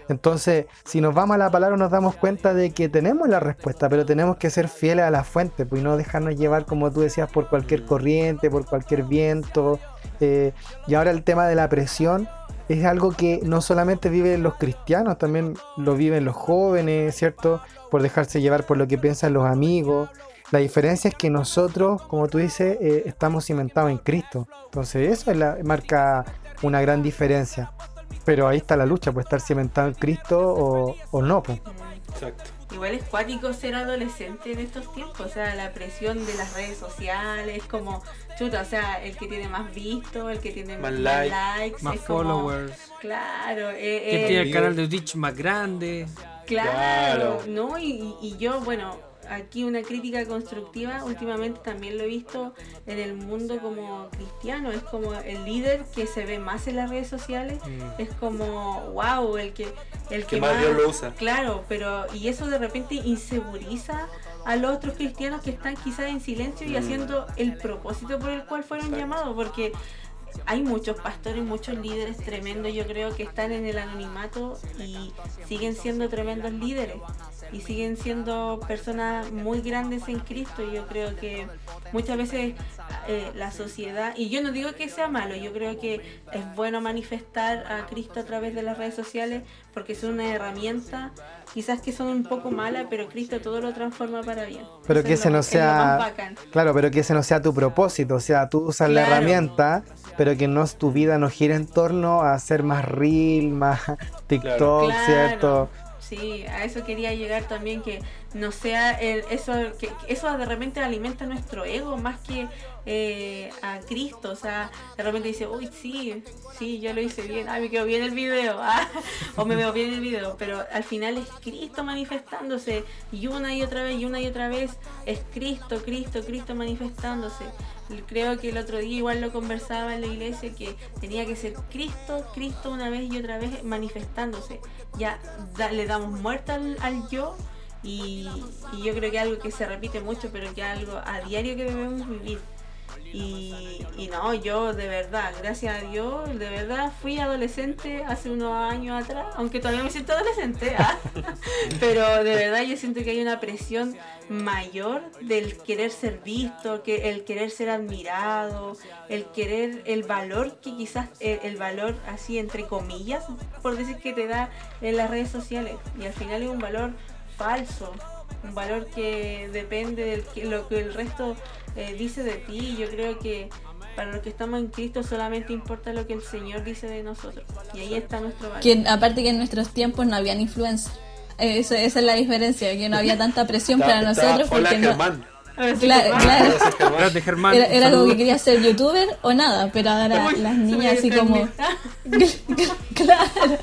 Entonces, si nos vamos a la palabra nos damos cuenta de que tenemos la respuesta, pero tenemos que ser fieles a la fuente, pues y no dejarnos llevar, como tú decías, por cualquier corriente, por cualquier viento. Eh, y ahora el tema de la presión es algo que no solamente viven los cristianos, también lo viven los jóvenes, ¿cierto? Por dejarse llevar por lo que piensan los amigos. La diferencia es que nosotros, como tú dices, eh, estamos cimentados en Cristo. Entonces eso marca una gran diferencia. Pero ahí está la lucha, pues estar cimentado en Cristo o, o no. Pues. Exacto. Igual es cuático ser adolescente en estos tiempos, o sea, la presión de las redes sociales, como chuta, o sea, el que tiene más visto, el que tiene Más más, like, likes, Más como- followers. claro, eh, Que eh, tiene el canal de Twitch más grande. Claro, Claro. ¿no? Y, y yo, bueno, aquí una crítica constructiva, últimamente también lo he visto en el mundo como cristiano, es como el líder que se ve más en las redes sociales, Mm. es como, wow, el que, el que, Que más Dios lo usa. Claro, pero y eso de repente inseguriza a los otros cristianos que están quizás en silencio y Mm. haciendo el propósito por el cual fueron Exacto. llamados, porque hay muchos pastores, muchos líderes tremendos, yo creo que están en el anonimato y siguen siendo tremendos líderes y siguen siendo personas muy grandes en Cristo. Yo creo que muchas veces eh, la sociedad, y yo no digo que sea malo, yo creo que es bueno manifestar a Cristo a través de las redes sociales porque son una herramienta, quizás que son un poco malas, pero Cristo todo lo transforma para bien. Pero Eso que es ese no es sea-. Claro, pero que ese no sea tu propósito. O sea, tú usas la herramienta, pero que no tu vida no gira en torno a hacer más reel, más [laughs] TikTok, Claro. ¿cierto? Sí, a eso quería llegar también, que no sea el, eso, que que eso de repente alimenta nuestro ego más que eh, a Cristo, o sea, de repente dice, uy, sí, sí, yo lo hice bien, ay, me quedó bien el video, [laughs] ah, o me veo bien en el video, pero al final es Cristo manifestándose, y una y otra vez, y una y otra vez, es Cristo, Cristo, Cristo manifestándose. Creo que el otro día igual lo conversaba en la iglesia que tenía que ser Cristo, Cristo una vez y otra vez manifestándose. Ya le damos muerte al, yo y, y yo creo que algo que se repite mucho, pero que algo a diario que debemos vivir. Y, no, yo de verdad, gracias a Dios, de verdad fui adolescente hace unos años atrás, aunque todavía me siento adolescente, ¿ah? [laughs] pero de verdad yo siento que hay una presión mayor del querer ser visto, que el querer ser admirado, el querer el valor que quizás el, el valor así entre comillas, por decir que te da en las redes sociales y al final es un valor falso, un valor que depende de lo que el resto eh, dice de ti. Yo creo que para los que estamos en Cristo solamente importa lo que el Señor dice de nosotros y ahí está nuestro valor. Que aparte que en nuestros tiempos no habían influencers. Eso- esa es la diferencia, que no había tanta presión para está- nosotros Hola porque no, Germán. Ahora sí Claro, era, era como que quería ser youtuber o nada, pero ahora Uy, las niñas así como... [laughs] claro.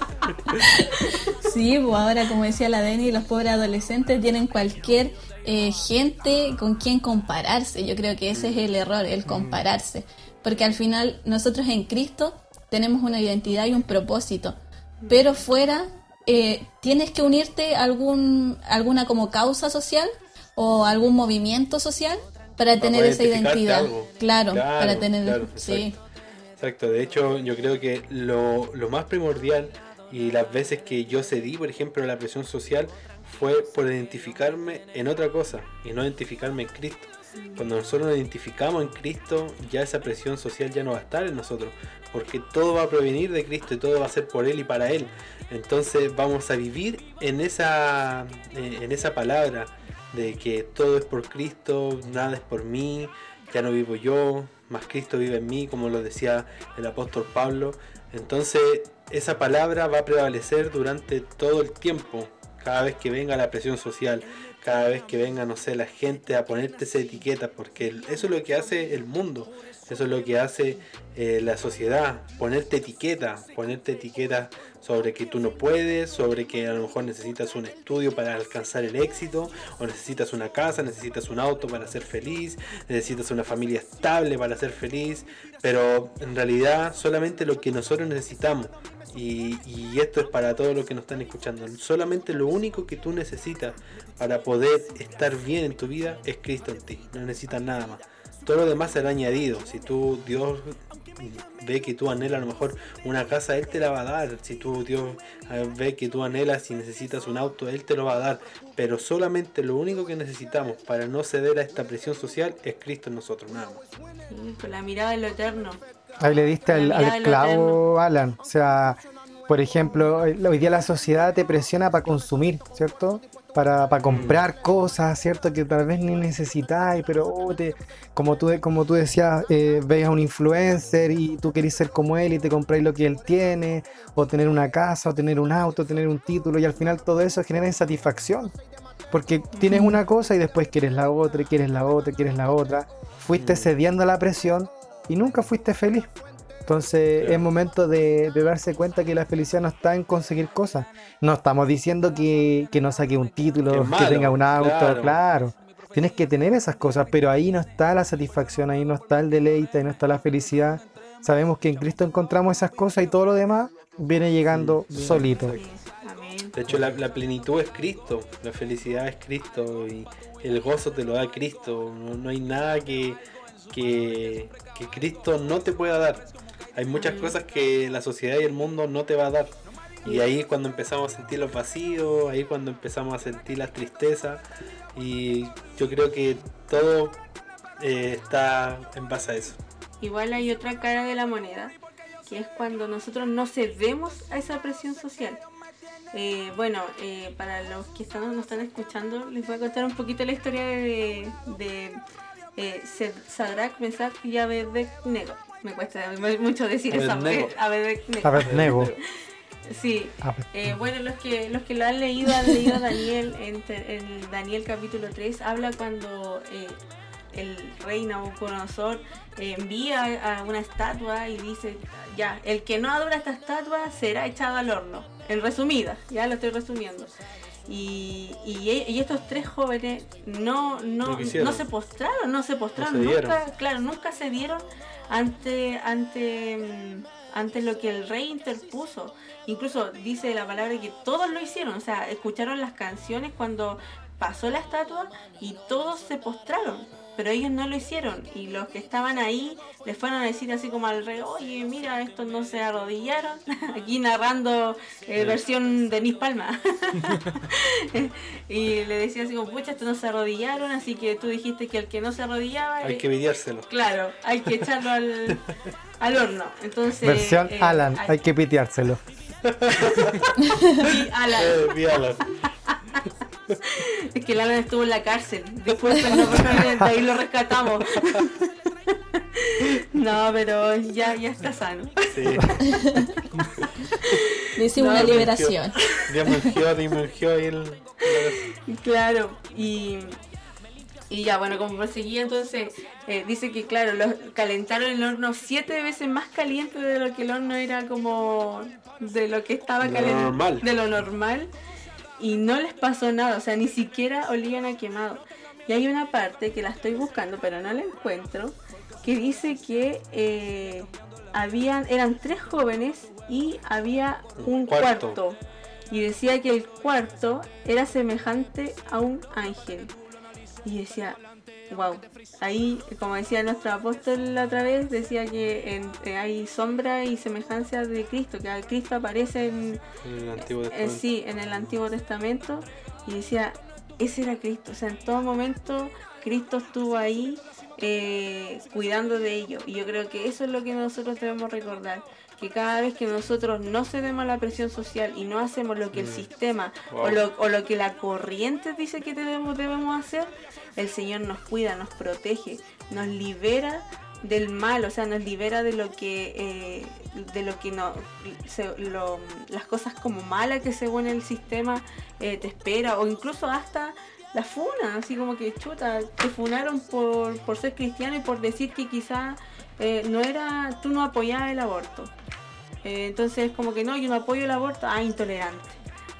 Sí, pues ahora como decía la Deni, los pobres adolescentes tienen cualquier eh, gente con quien compararse. Yo creo que ese es el error, el compararse. Porque al final nosotros en Cristo tenemos una identidad y un propósito. Pero fuera eh, tienes que unirte a algún, alguna como causa social o algún movimiento social para tener esa identidad. algo. Claro, Claro, para tener... claro, sí. exacto. Exacto, de hecho yo creo que lo, lo más primordial y las veces que yo cedí, por ejemplo, a la presión social fue por identificarme en otra cosa y no identificarme en Cristo. Cuando nosotros nos identificamos en Cristo, ya esa presión social ya no va a estar en nosotros, porque todo va a provenir de Cristo y todo va a ser por Él y para Él. Entonces vamos a vivir en esa, eh, en esa palabra de que todo es por Cristo, nada es por mí, ya no vivo yo, más Cristo vive en mí, como lo decía el apóstol Pablo. Entonces esa palabra va a prevalecer durante todo el tiempo, cada vez que venga la presión social, cada vez que venga, no sé, la gente a ponerte esa etiqueta, porque eso es lo que hace el mundo, eso es lo que hace eh, la sociedad, ponerte etiqueta, ponerte etiqueta sobre que tú no puedes, sobre que a lo mejor necesitas un estudio para alcanzar el éxito, o necesitas una casa, necesitas un auto para ser feliz, necesitas una familia estable para ser feliz, pero en realidad solamente lo que nosotros necesitamos, y, y esto es para todos los que nos están escuchando, solamente lo único que tú necesitas para poder estar bien en tu vida es Cristo en ti, no necesitas nada más todo lo demás será añadido. Si tú, Dios ve que tú anhelas a lo mejor una casa, Él te la va a dar. Si tú, Dios eh, ve que tú anhelas y necesitas un auto, Él te lo va a dar. Pero solamente lo único que necesitamos para no ceder a esta presión social es Cristo en nosotros, nada más. Sí, con la mirada de lo eterno. Ahí le diste al, al clavo, Alan. O sea, por ejemplo, hoy día la sociedad te presiona para consumir, ¿cierto? Para, para comprar cosas, ¿cierto? Que tal vez ni necesitáis, pero oh, te- como, tú, como tú decías, eh, ves a un influencer y tú querés ser como él y te compráis lo que él tiene, o tener una casa, o tener un auto, tener un título, y al final todo eso genera insatisfacción. Porque tienes una cosa y después quieres la otra, y quieres la otra, y quieres la otra. Fuiste Mm. cediendo a la presión y nunca fuiste feliz. Entonces es momento de, de darse cuenta que la felicidad no está en conseguir cosas. No estamos diciendo que, que no saque un título, Que tenga un auto, claro. claro. Tienes que tener esas cosas, pero ahí no está la satisfacción, ahí no está el deleite, ahí no está la felicidad. Sabemos que en Cristo encontramos esas cosas y todo lo demás viene llegando solito. De hecho, la, la plenitud es Cristo, la felicidad es Cristo y el gozo te lo da Cristo. No, no hay nada que, que, que Cristo no te pueda dar. Hay muchas cosas que la sociedad y el mundo no te va a dar. Y ahí es cuando empezamos a sentir los vacíos, ahí es cuando empezamos a sentir las tristezas. Y yo creo que todo eh, está en base a eso. Igual hay otra cara de la moneda, que es cuando nosotros no cedemos a esa presión social. Eh, bueno, eh, para los que están, nos están escuchando, les voy a contar un poquito la historia de, de eh, Sadrach, Mesach y Abednego. Me cuesta mucho decir esa Abednego. Abednego. Abednego. [laughs] Sí, A ver, eh, bueno, los que los que lo han leído han leído a Daniel en, te- en Daniel capítulo 3 habla cuando eh, el rey Nabucodonosor eh, envía a una estatua y dice ya el que no adora esta estatua será echado al horno. En resumida, ya lo estoy resumiendo. Y, y, y estos tres jóvenes no, no, no se postraron, no se postraron, No nunca, claro, nunca se dieron ante, ante, mm, ante lo que el rey interpuso. Incluso dice la palabra que todos lo hicieron, o sea, escucharon las canciones cuando pasó la estatua y todos se postraron, pero ellos no lo hicieron y los que estaban ahí les fueron a decir así como al rey, oye, mira, estos no se arrodillaron, [laughs] aquí narrando eh, versión de Nis Palma. [laughs] y le decía así como, pucha, estos no se arrodillaron, así que tú dijiste que el que no se arrodillaba... Hay eh, que vidiárselo. Claro, hay que echarlo al, [laughs] al horno. Entonces, Versión eh, Alan, hay- hay que piteárselo. Sí, Alan. Eh, vídalo. [laughs] Es que el Alan estuvo en la cárcel. Después cuando de ahí lo rescatamos. [laughs] No, pero ya, ya está sano. Sí. Le hicimos No, una liberación. [laughs] Ya emergió, ya emergió ahí el. Claro, y, y ya, bueno, como proseguía, entonces eh, dice que, claro, lo calentaron el horno siete veces más caliente de lo que el horno era como de lo que estaba caliente, de lo normal, y no les pasó nada, o sea, ni siquiera olían a quemado. Y hay una parte que la estoy buscando, pero no la encuentro, que dice que eh, habían, eran tres jóvenes y había un cuarto. Y decía que el cuarto era semejante a un ángel. Y decía, wow. Ahí, como decía nuestro apóstol la otra vez, decía que en- eh, hay sombra y semejanza de Cristo, que Cristo aparece en, En el Antiguo en Testamento. Eh, sí, en el Antiguo Testamento. Y decía, ese era Cristo. O sea, en todo momento Cristo estuvo ahí eh, cuidando de ellos. Y yo creo que eso es lo que nosotros debemos recordar. Que cada vez que nosotros no cedemos a la presión social y no hacemos lo que el sistema o, lo, o lo que la corriente dice que debemos, debemos hacer, el Señor nos cuida, nos protege, nos libera del mal, o sea, nos libera de lo que eh, de lo que no se- lo- las cosas como malas que según el sistema eh, te espera o incluso hasta la funa, así como que chuta, te funaron por, por ser cristiano y por decir que quizá eh, no era, tú no apoyabas el aborto. Eh, entonces como que no, yo no apoyo el aborto, ah, intolerante.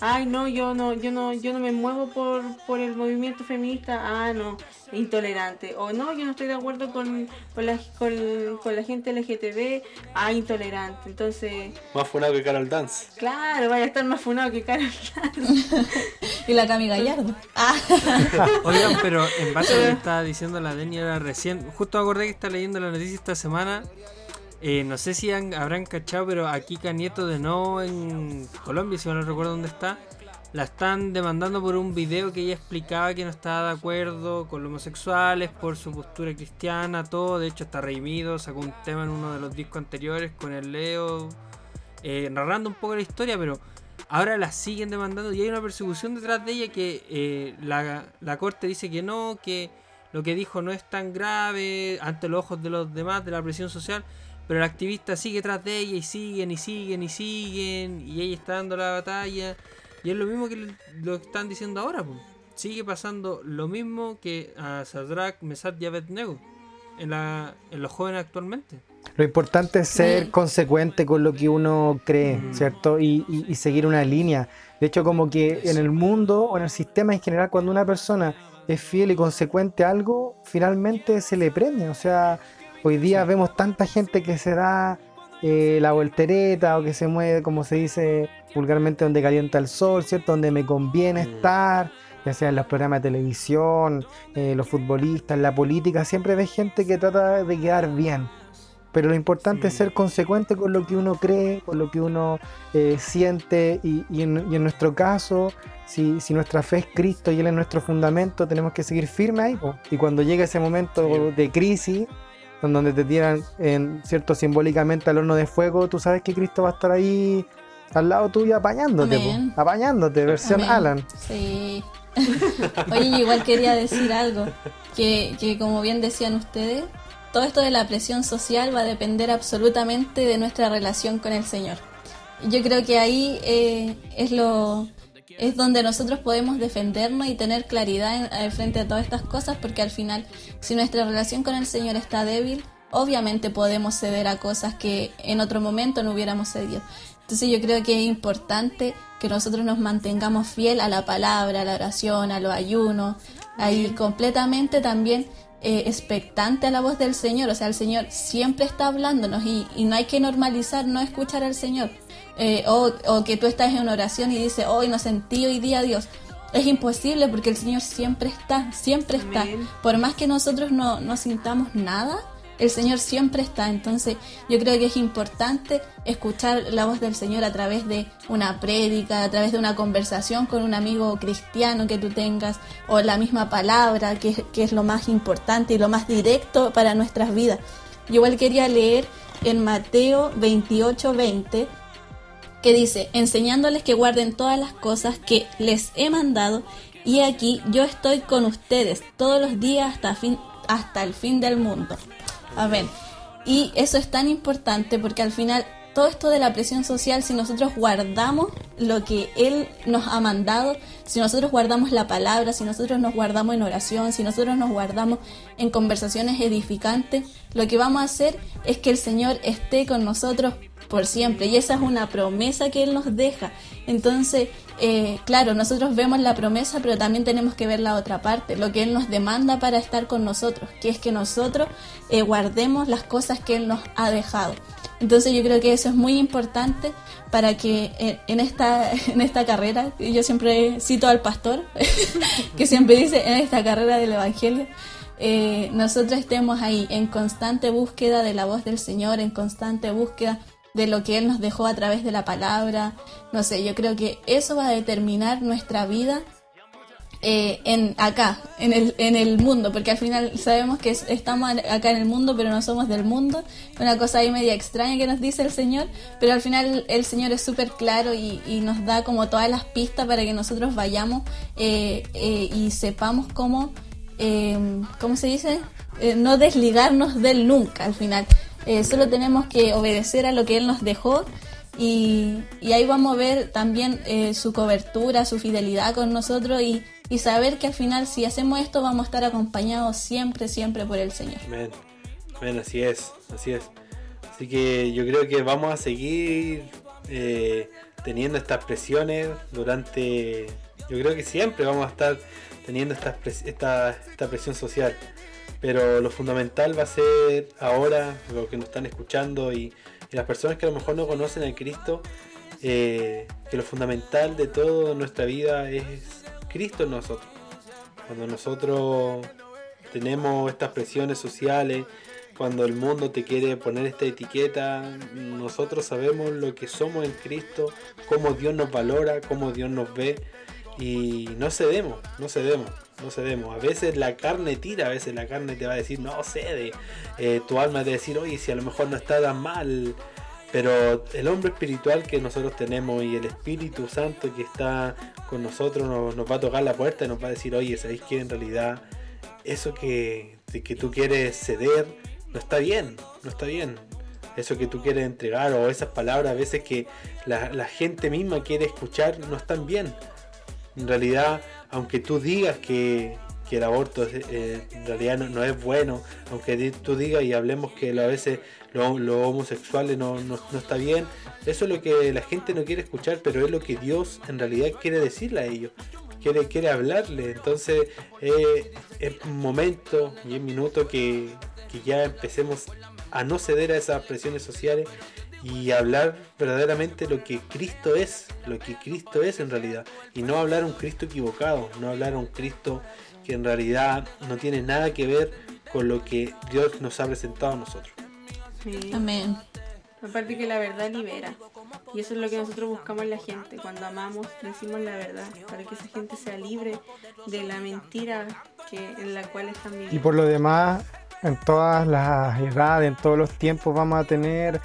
Ay, no, yo no, yo no, yo no me muevo por, por el movimiento feminista, ah, no, intolerante. O no, yo no estoy de acuerdo con, con, la, con, con la gente LGTB, ah, intolerante. Entonces, Más funado que Carol Dance. claro, vaya a estar más funado que Carol Dance. [laughs] Y la Cami Gallardo. Ah, [laughs] Oigan, pero en base a lo que [laughs] estaba diciendo la Deni ahora recién, justo me acordé que está leyendo la noticia esta semana. Eh, no sé si han- habrán cachado, pero aquí Canieto de no en Colombia, si no recuerdo dónde está, la están demandando por un video que ella explicaba que no estaba de acuerdo con los homosexuales, por su postura cristiana, todo. De hecho, está redimido, sacó un tema en uno de los discos anteriores con el Leo, eh, narrando un poco la historia, pero ahora la siguen demandando y hay una persecución detrás de ella que eh, la, la corte dice que no, que lo que dijo no es tan grave ante los ojos de los demás, de la presión social, pero el activista sigue tras de ella y siguen y siguen y siguen y ella está dando la batalla y es lo mismo que lo que están diciendo ahora, po. sigue pasando lo mismo que a Sadrach, Mesach y Abednego en, la, en los jóvenes actualmente. Lo importante es ser Sí. consecuente con lo que uno cree, Mm. ¿cierto? Y, y- y seguir una línea. De hecho, como que en el mundo o en el sistema en general, cuando una persona es fiel y consecuente a algo, finalmente se le premia. O sea, hoy día vemos tanta gente que se da eh, la voltereta o que se mueve, como se dice vulgarmente, donde calienta el sol, ¿cierto? Donde me conviene Mm. estar, ya sea en los programas de televisión, eh, los futbolistas, la política, siempre ves gente que trata de quedar bien. Pero lo importante es ser consecuente con lo que uno cree, con lo que uno eh, siente y, y en, y en nuestro caso, si, si nuestra fe es Cristo y Él es nuestro fundamento, tenemos que seguir firmes ahí. Y cuando llegue ese momento Sí. de crisis, donde te tiran, en, cierto, simbólicamente al horno de fuego, tú sabes que Cristo va a estar ahí al lado tuyo apañándote, po. Apañándote, versión Amén. Alan. Sí. [laughs] Oye, igual quería decir algo, que, que como bien decían ustedes, todo esto de la presión social va a depender absolutamente de nuestra relación con el Señor. Yo creo que ahí eh, es lo es donde nosotros podemos defendernos y tener claridad en- frente a todas estas cosas, porque al final, si nuestra relación con el Señor está débil, obviamente podemos ceder a cosas que en otro momento no hubiéramos cedido. Entonces yo creo que es importante que nosotros nos mantengamos fiel a la palabra, a la oración, a los ayunos, ahí completamente también eh, expectante a la voz del Señor. O sea, el Señor siempre está hablándonos y, y no hay que normalizar no escuchar al Señor. Eh, o, o que tú estás en una oración y dices, hoy no sentí hoy día a Dios. Es imposible porque el Señor siempre está, siempre está. Amén. Por más que nosotros no, no sintamos nada, el Señor siempre está. Entonces yo creo que es importante escuchar la voz del Señor a través de una prédica, a través de una conversación con un amigo cristiano que tú tengas, o la misma palabra, que, que es lo más importante y lo más directo para nuestras vidas. Yo igual quería leer en Mateo 28, 20, que dice, enseñándoles que guarden todas las cosas que les he mandado, y aquí yo estoy con ustedes todos los días hasta, fin, hasta el fin del mundo. Amén. Y eso es tan importante porque al final todo esto de la presión social, si nosotros guardamos lo que Él nos ha mandado, si nosotros guardamos la palabra, si nosotros nos guardamos en oración, si nosotros nos guardamos en conversaciones edificantes, lo que vamos a hacer es que el Señor esté con nosotros por siempre. Y esa es una promesa que Él nos deja. Entonces, eh, claro, nosotros vemos la promesa, pero también tenemos que ver la otra parte, lo que Él nos demanda para estar con nosotros, que es que nosotros eh, guardemos las cosas que Él nos ha dejado. Entonces yo creo que eso es muy importante para que eh, en esta, [laughs] en esta carrera, yo siempre cito al pastor, [laughs] que siempre dice en esta carrera del Evangelio, nosotros estemos ahí en constante búsqueda de la voz del Señor, en constante búsqueda de lo que Él nos dejó a través de la palabra. No sé, yo creo que eso va a determinar nuestra vida eh, en acá, en el, en el mundo, porque al final sabemos que es- estamos acá en el mundo, pero no somos del mundo. Una cosa ahí media extraña que nos dice el Señor, pero al final el Señor es súper claro y, nos da como todas las pistas para que nosotros vayamos eh, eh, y sepamos cómo, ¿cómo se dice? No desligarnos de Él nunca al final. Eh, solo tenemos que obedecer a lo que Él nos dejó y, ahí vamos a ver también eh, su cobertura, su fidelidad con nosotros y, saber que al final si hacemos esto vamos a estar acompañados siempre, siempre por el Señor. Amén. Amén, así es, así es. Así que yo creo que vamos a seguir eh, teniendo estas presiones durante, yo creo que siempre vamos a estar teniendo esta, esta presión social. Pero lo fundamental va a ser ahora, lo que nos están escuchando y, las personas que a lo mejor no conocen a Cristo, eh, que lo fundamental de toda nuestra vida es Cristo en nosotros. Cuando nosotros tenemos estas presiones sociales, cuando el mundo te quiere poner esta etiqueta, nosotros sabemos lo que somos en Cristo, cómo Dios nos valora, cómo Dios nos ve y no cedemos, no cedemos, no cedemos. A veces la carne tira, a veces la carne te va a decir no cede, eh, tu alma te va a decir oye si a lo mejor no está tan mal, pero el hombre espiritual que nosotros tenemos y el Espíritu Santo que está con nosotros nos, va a tocar la puerta y nos va a decir oye, ¿sabéis que en realidad eso que, que tú quieres ceder? no está bien, no está bien. Eso que tú quieres entregar o esas palabras a veces que la, gente misma quiere escuchar no están bien. En realidad, aunque tú digas que, el aborto eh, en realidad no, es bueno, aunque tú digas y hablemos que a veces los lo homosexuales no, no, está bien, eso es lo que la gente no quiere escuchar, pero es lo que Dios en realidad quiere decirle a ellos quiere, quiere hablarle. Entonces eh, es un momento y un minuto que, que ya empecemos a no ceder a esas presiones sociales y hablar verdaderamente lo que Cristo es, lo que Cristo es en realidad, y no hablar un Cristo equivocado, no hablar un Cristo que en realidad no tiene nada que ver con lo que Dios nos ha presentado a nosotros. Amén. Aparte que la verdad libera. Y eso es lo que nosotros buscamos en la gente. Cuando amamos, decimos la verdad. Para que esa gente sea libre de la mentira que, en la cual están viviendo. Y por lo demás, en todas las edades, en todos los tiempos vamos a tener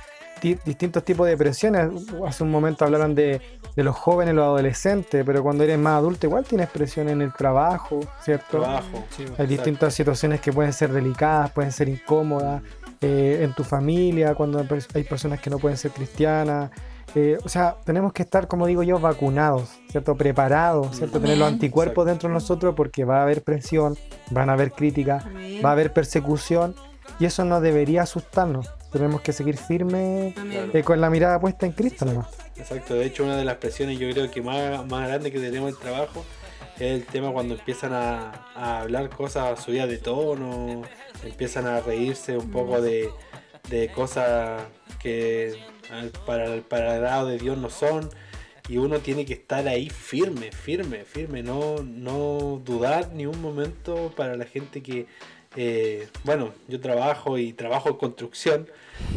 distintos tipos de presiones. Hace un momento hablaron de, los jóvenes, los adolescentes, pero cuando eres más adulto igual tienes presión en el trabajo, ¿cierto? Trabajo, Hay distintas situaciones que pueden ser delicadas, pueden ser incómodas, eh, en tu familia, cuando hay personas que no pueden ser cristianas. Eh, o sea, tenemos que estar, como digo yo, vacunados, ¿cierto? Preparados, ¿cierto? Tener los anticuerpos dentro de nosotros porque va a haber presión, van a haber críticas, va a haber persecución y eso no debería asustarnos. Tenemos que seguir firmes eh, con la mirada puesta en Cristo nomás. Exacto, de hecho una de las presiones yo creo que más, más grande que tenemos en el trabajo es el tema cuando empiezan a, a hablar cosas subidas de tono, empiezan a reírse un poco de, de cosas que para, para el grado de Dios no son. Y uno tiene que estar ahí firme, firme, firme, no, no dudar ni un momento para la gente que, eh, bueno, yo trabajo y trabajo en construcción,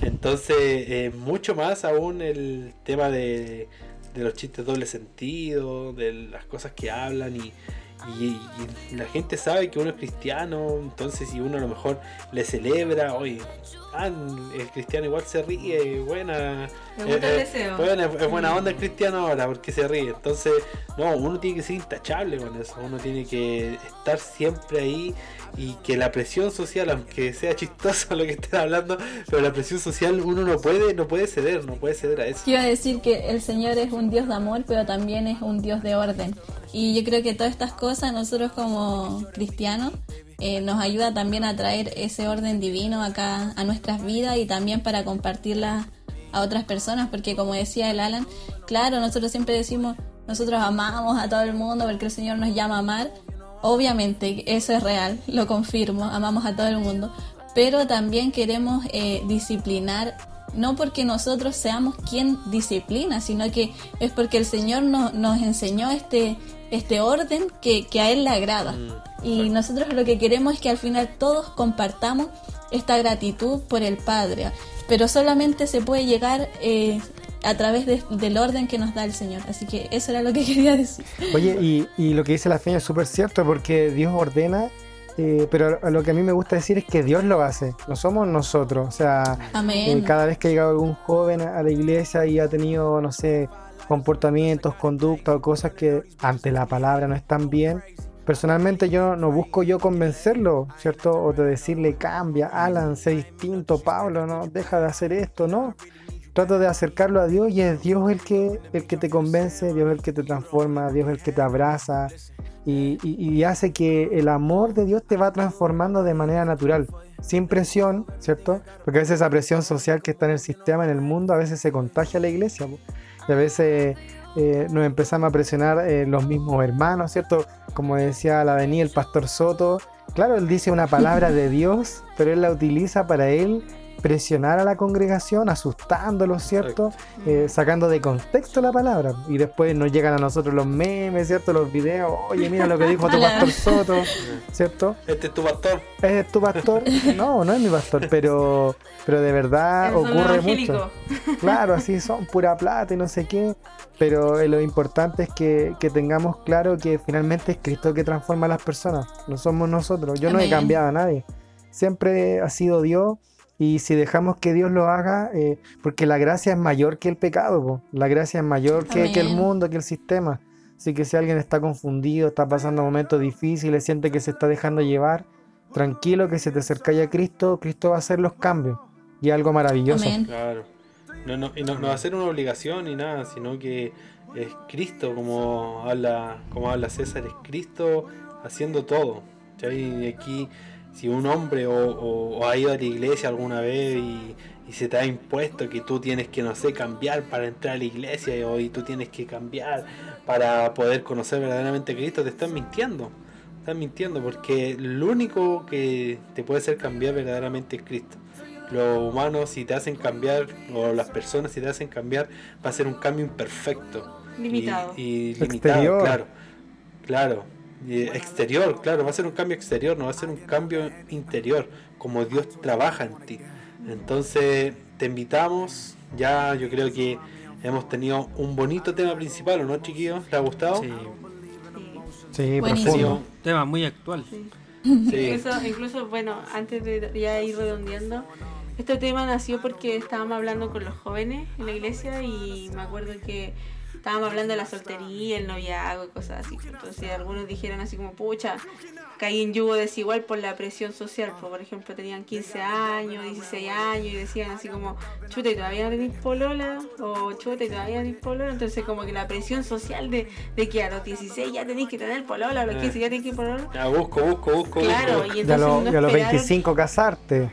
entonces eh, mucho más aún el tema de, de los chistes doble sentido, de las cosas que hablan y, y, la gente sabe que uno es cristiano, entonces si uno a lo mejor le celebra, oye, ah, el cristiano igual se ríe, buena, eh, eh, es, buena onda el cristiano ahora porque se ríe, entonces no, uno tiene que ser intachable con eso, uno tiene que estar siempre ahí y que la presión social, aunque sea chistoso [laughs] lo que estén hablando, pero la presión social uno no puede, no puede ceder, no puede ceder a eso. Quiero decir que el Señor es un Dios de amor, pero también es un Dios de orden. Y yo creo que todas estas cosas nosotros como cristianos eh, nos ayuda también a traer ese orden divino acá a nuestras vidas y también para compartirlas a otras personas, porque como decía el Alan, claro, nosotros siempre decimos, nosotros amamos a todo el mundo porque el Señor nos llama a amar, Obviamente, eso es real, lo confirmo, amamos a todo el mundo, pero también queremos eh, disciplinar, no porque nosotros seamos quien disciplina, sino que es porque el Señor nos enseñó este, este orden que, a Él le agrada. Mm, y nosotros lo que queremos es que al final todos compartamos esta gratitud por el Padre, pero solamente se puede llegar eh, a través del orden que nos da el Señor. Así que eso era lo que [laughs] quería decir. Oye, y, y lo que dice la feña es súper cierto porque Dios ordena, eh, pero lo que a mí me gusta decir es que Dios lo hace, no somos nosotros. O sea, eh, cada vez que ha llegado algún joven a la iglesia y ha tenido, no sé, comportamientos, conductas o cosas que ante la palabra no están bien, personalmente yo no busco yo convencerlo, ¿cierto? O de decirle cambia, Alan, sé distinto, Pablo, no, deja de hacer esto, no trato de acercarlo a Dios y es Dios el que, el que te convence, Dios el que te transforma, Dios el que te abraza. y, y- y hace que el amor de Dios te va transformando de manera natural, sin presión, ¿cierto? Porque a veces esa presión social que está en el sistema, en el mundo, a veces se contagia a la iglesia. Y a veces eh, nos empezamos a presionar eh, los mismos hermanos, ¿cierto? Como decía la venía el pastor Soto. Claro, él dice una palabra de [laughs] Dios, pero él la utiliza para él presionar a la congregación, asustándolos, ¿cierto? Eh, sacando de contexto la palabra. Y después nos llegan a nosotros los memes, ¿cierto? Los videos. Oye, mira lo que dijo tu pastor Soto, ¿cierto? Este es tu pastor. ¿Es tu pastor? [laughs] No, no es mi pastor, pero, pero de verdad ocurre mucho. [laughs] Claro, así son, pura plata y no sé qué. Pero eh, lo importante es que, que tengamos claro que finalmente es Cristo que transforma a las personas. No somos nosotros. Yo no he cambiado a nadie. Siempre ha sido Dios. Y si dejamos que Dios lo haga, eh, porque la gracia es mayor que el pecado, po. la gracia es mayor que, que el mundo, que el sistema. Así que si alguien está confundido, está pasando momentos difíciles, siente que se está dejando llevar, tranquilo que si te acercáis a Cristo, Cristo va a hacer los cambios. Y algo maravilloso. Amén. Claro. No, no, y no, no va a ser una obligación ni nada, sino que es Cristo, como habla, como habla César, es Cristo haciendo todo. ¿cachai? Y aquí, si un hombre o, o- o ha ido a la iglesia alguna vez y, y se te ha impuesto que tú tienes que, no sé, cambiar para entrar a la iglesia y, o y tú tienes que cambiar para poder conocer verdaderamente a Cristo, te están mintiendo. Están mintiendo porque lo único que te puede hacer cambiar verdaderamente es Cristo los humanos si te hacen cambiar o las personas si te hacen cambiar va a ser un cambio imperfecto Limitado. y, y Exterior. limitado claro claro y exterior claro va a ser un cambio exterior no va a ser un cambio interior como Dios trabaja en ti entonces te invitamos ya yo creo que hemos tenido un bonito tema principal ¿o no chiquillos? ¿les ha gustado? Sí, Sí, profundo. tema muy actual. sí. Sí. Incluso, incluso, bueno, antes de ya ir redondeando, este tema nació porque estábamos hablando con los jóvenes en la iglesia y me acuerdo que estábamos hablando de la soltería, el noviazgo y cosas así. Entonces algunos dijeron así como, pucha, caí en yugo desigual por la presión social. Pues, por ejemplo, tenían 15 años, 16 años y decían así como, chuta, ¿y todavía no tenéis polola? O chuta, ¿y todavía no tenéis polola? Entonces como que la presión social de, de que a los 16 ya tenéis que tener polola, a los Eh. 15 ya tenéis que polola. Ya, busco busco busco Claro, busco. y Y a, entonces lo- no y a los esperaron- 25 casarte.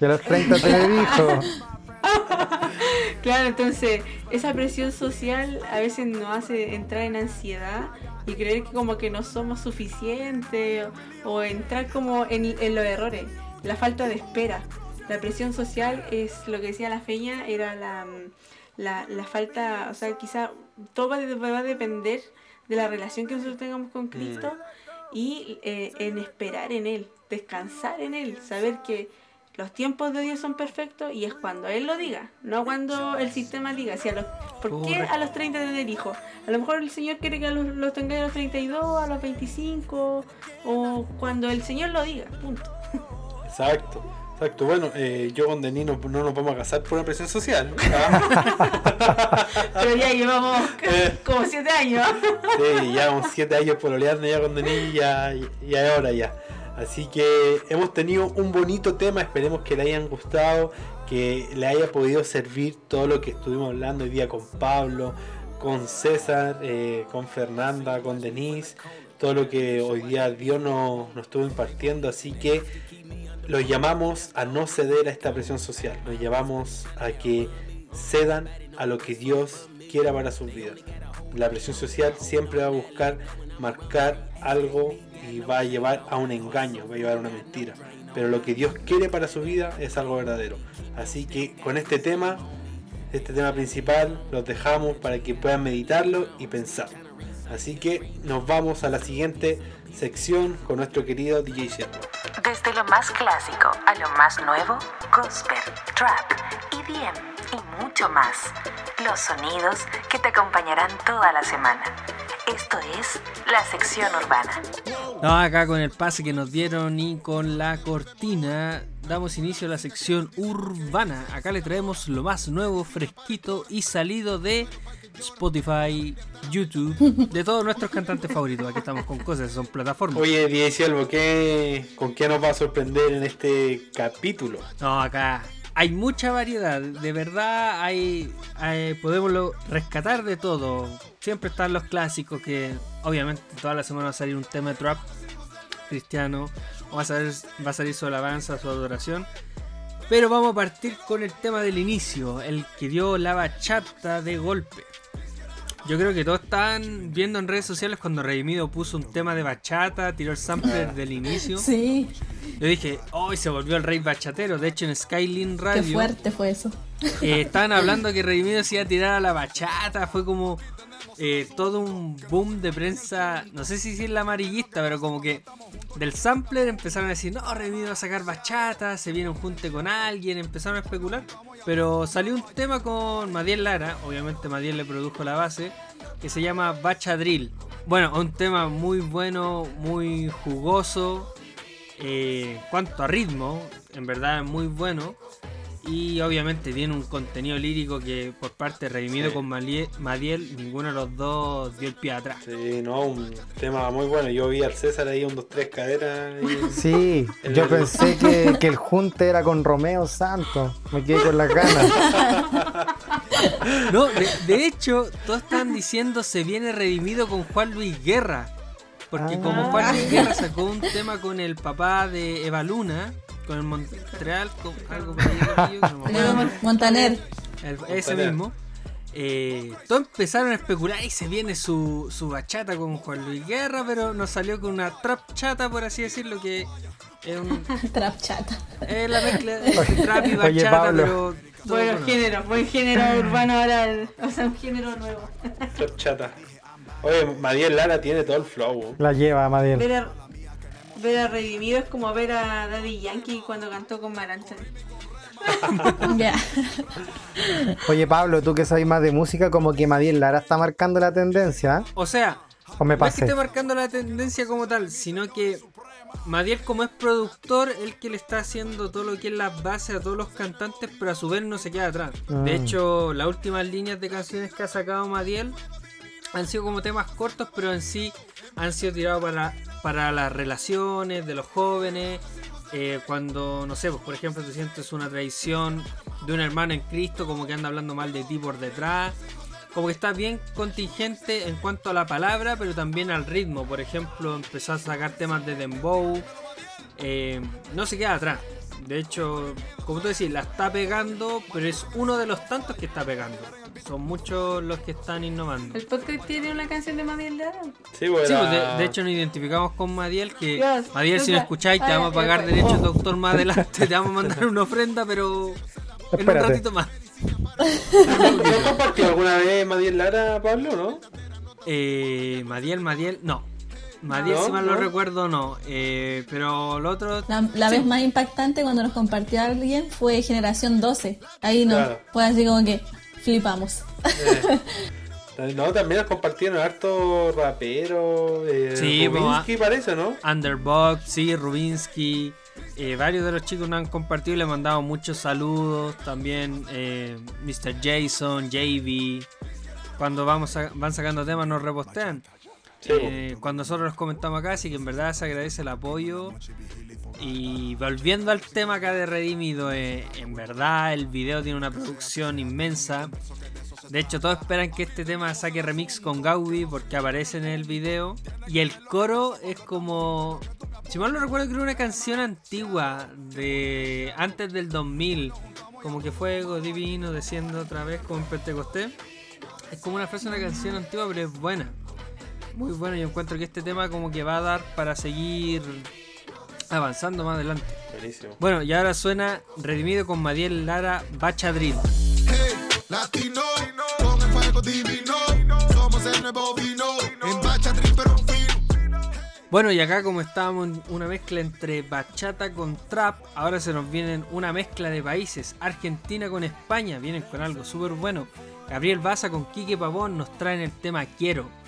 Y a los 30 tener hijos. [laughs] Claro, entonces esa presión social a veces nos hace entrar en ansiedad y creer que como que no somos suficientes o, o entrar como en, en los errores, la falta de espera. La presión social es lo que decía la feña, era la, mm, la, la falta, o sea, quizá todo va, va a depender de la relación que nosotros tengamos con Cristo y eh, en esperar en Él, descansar en Él, saber que los tiempos de Dios son perfectos y es cuando Él lo diga, no cuando el sistema diga. Si a los, ¿Por qué a los 30 tener hijos? A lo mejor el Señor quiere que los, los tengáis a los 32, a los 25 o cuando el Señor lo diga, punto. Exacto, exacto. Bueno, eh, yo con Denis no, no nos vamos a casar por una presión social. [laughs] ¿ah? Pero ya llevamos Eh. como 7 años. sí, ya con siete años por oleando ya con Denis, ya, ya es hora ya. Así que hemos tenido un bonito tema, esperemos que le hayan gustado, que le haya podido servir todo lo que estuvimos hablando hoy día con Pablo, con César, eh, con Fernanda, con Denise, todo lo que hoy día Dios nos, nos estuvo impartiendo. Así que los llamamos a no ceder a esta presión social, los llamamos a que cedan a lo que Dios quiera para sus vidas. La presión social siempre va a buscar marcar algo y va a llevar a un engaño, va a llevar a una mentira. Pero lo que Dios quiere para su vida es algo verdadero. Así que con este tema, este tema principal, los dejamos para que puedan meditarlo y pensar. Así que nos vamos a la siguiente sección con nuestro querido DJ Sierra. Desde lo más clásico a lo más nuevo, gospel, trap, EDM y mucho más. Los sonidos que te acompañarán toda la semana. Esto es la sección urbana. No, acá con el pase que nos dieron y con la cortina damos inicio a la sección urbana. Acá le traemos lo más nuevo, fresquito y salido de Spotify, YouTube, de todos nuestros cantantes favoritos. Aquí estamos con cosas, son plataformas. Oye, DJ Siervo, ¿qué, ¿con qué nos va a sorprender en este capítulo? No, acá hay mucha variedad, de verdad hay, hay- podemos lo- rescatar de todo. Siempre están los clásicos que obviamente toda la semana va a salir un tema de trap cristiano, o va a salir, va a salir su alabanza, su adoración. Pero vamos a partir con el tema del inicio, el que dio la bachata de golpe. Yo creo que todos estaban viendo en redes sociales cuando Redimido puso un tema de bachata, tiró el sampler del inicio. Sí, Yo dije, hoy se volvió el rey bachatero. De hecho, en Skylin qué Radio fuerte fue eso. eh, estaban hablando que Redimido se iba a tirar a la bachata. Fue como eh, todo un boom de prensa. No sé si es la amarillista, pero como que del sampler empezaron a decir: No, Redimido va a sacar bachata. Se viene un junte con alguien. Empezaron a especular. Pero salió un tema con Madiel Lara. Obviamente, Madiel le produjo la base. Que se llama Bachadrill. Bueno, un tema muy bueno, muy jugoso. Eh, cuanto a ritmo, en verdad muy bueno. Y obviamente tiene un contenido lírico que por parte de Redimido Sí. con Madiel, ninguno de los dos dio el pie atrás. Sí, no, un tema muy bueno. Yo vi al César ahí un, dos, tres caderas. y- Sí, yo pensé que, que el junte era con Romeo Santos. Me quedé con las ganas. No, de, de hecho, todos están diciendo se viene redimido con Juan Luis Guerra. Porque Ah. como Juan Luis Guerra sacó un tema con el papá de Eva Luna, con el Montreal, con algo por ahí. Mon- Montaner. El- ese Montaner. mismo. Eh, todos empezaron a especular y se viene su, su bachata con Juan Luis Guerra, pero nos salió con una trap chata, por así decirlo, que es, un- [laughs] Trap chata. es la mezcla de trap y Oye, bachata, Pablo. pero... Bueno, con- género, buen género urbano ahora, el- o sea, un género nuevo. Trap chata. Oye, Madiel Lara tiene todo el flow. La lleva, Madiel. Ver a, ver a Redimido es como ver a Daddy Yankee cuando cantó con Maranchán. [laughs] Ya. Oye, Pablo, tú que sabes más de música, como que Madiel Lara está marcando la tendencia. ¿eh? O sea, ¿O me no es que esté marcando la tendencia como tal, sino que Madiel como es productor, el que le está haciendo todo lo que es la base a todos los cantantes, pero a su vez no se queda atrás. Mm. De hecho, las últimas líneas de canciones que ha sacado Madiel han sido como temas cortos, pero en sí han sido tirados para, para las relaciones de los jóvenes. eh, cuando, no sé, pues, por ejemplo, tú sientes una traición de un hermano en Cristo, como que anda hablando mal de ti por detrás. Como que está bien contingente en cuanto a la palabra, pero también al ritmo. Por ejemplo, empezó a sacar temas de Dembow. eh, no se queda atrás. De hecho, como tú decís, la está pegando, pero es uno de los tantos que está pegando. Son muchos los que están innovando. ¿El podcast tiene una canción de Madiel Lara? Sí, pues Sí, era- pues, de, de hecho nos identificamos con Madiel que Dios, Madiel si no Lucas. escucháis te vamos a pagar ya, derechos doctor más adelante, te vamos a mandar una ofrenda pero en un ratito más. ¿No compartió alguna vez Madiel Lara, Pablo, no? Eh, Madiel, Madiel, no. Madiel ¿No? si mal ¿No? lo recuerdo no, eh, pero lo otro... La, la sí. vez más impactante cuando nos compartió alguien fue Generación 12. Ahí no, Claro. fue así como que flipamos. Eh, no, también las compartieron harto rapero. Eh, Sí, pues, Rubinsky parece, ¿no? Underbox, sí, Rubinsky, eh, varios de los chicos nos han compartido y le mandado muchos saludos. También eh, Mr. Jason, JB. Cuando vamos a- van sacando temas nos repostean. Eh, cuando nosotros los comentamos acá, así que en verdad se agradece el apoyo. Y volviendo al tema acá de Redimido, eh, en verdad el video tiene una producción inmensa. De hecho, todos esperan que este tema saque remix con Gaudi porque aparece en el video. Y el coro es como. Si mal no recuerdo, creo una canción antigua de antes del 2000. Como que fuego divino desciendo otra vez como en Pentecostés. Es como una frase de una canción antigua, pero es buena. Muy buena. Yo encuentro que este tema como que va a dar para seguir avanzando más adelante. buenísimo. Bueno, y ahora suena Redimido con Madiel Lara Bachadrill. Hey, latino, con el fuego divino, somos el nuevo vino, en pero fino. Bueno, y acá como estábamos en una mezcla entre bachata con trap, ahora se nos vienen una mezcla de países. Argentina con España, vienen con algo súper bueno. Gabriel Baza con Quique Pavón nos traen el tema Quiero.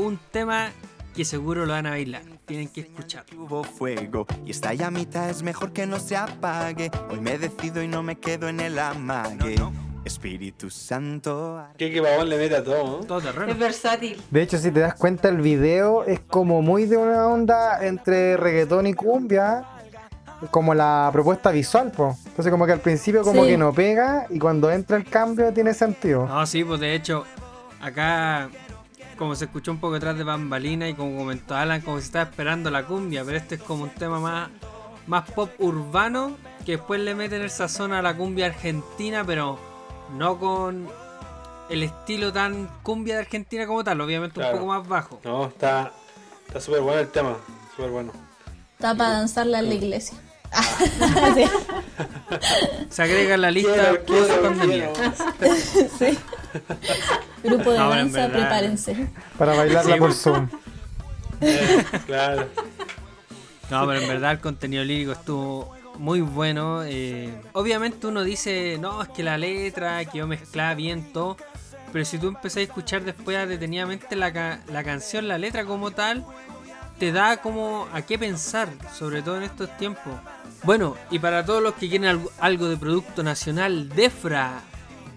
Un tema que seguro lo van a bailar. Tienen que escuchar. Hubo fuego y esta llamita es mejor que no se apague. Hoy me decido y no me quedo en el amague. Espíritu Santo. Que que Pavón le mete a todo, ¿no? Todo Es terreno. versátil. De hecho, si te das cuenta, el video es como muy de una onda entre reggaetón y cumbia. como la propuesta visual, pues. Entonces como que al principio como Sí. que no pega y cuando entra el cambio tiene sentido. No, sí, pues de hecho, acá, como se escuchó un poco detrás de bambalina y como comentó Alan, como se está esperando la cumbia, pero este es como un tema más, más pop urbano, que después le meten el sazón a la cumbia argentina, pero no con el estilo tan cumbia de Argentina como tal, obviamente Claro. un poco más bajo. No, está está súper bueno el tema, súper bueno. Está para danzarla en la iglesia. Sí, [laughs] Se agrega en la lista Quiero, quiero, quiero. [laughs] sí. [laughs] Grupo de No, danza, verdad- prepárense. Para bailarla Sí, por. Zoom. Eh, [laughs] claro. No, pero en verdad el contenido lírico estuvo muy bueno. eh, obviamente uno dice, no, es que la letra quedó mezclada bien todo. Pero si tú empezás a escuchar después detenidamente la, ca- la canción, la letra como tal, te da como a qué pensar, sobre todo en estos tiempos. Bueno, y para todos los que quieren algo, algo de producto nacional, Defra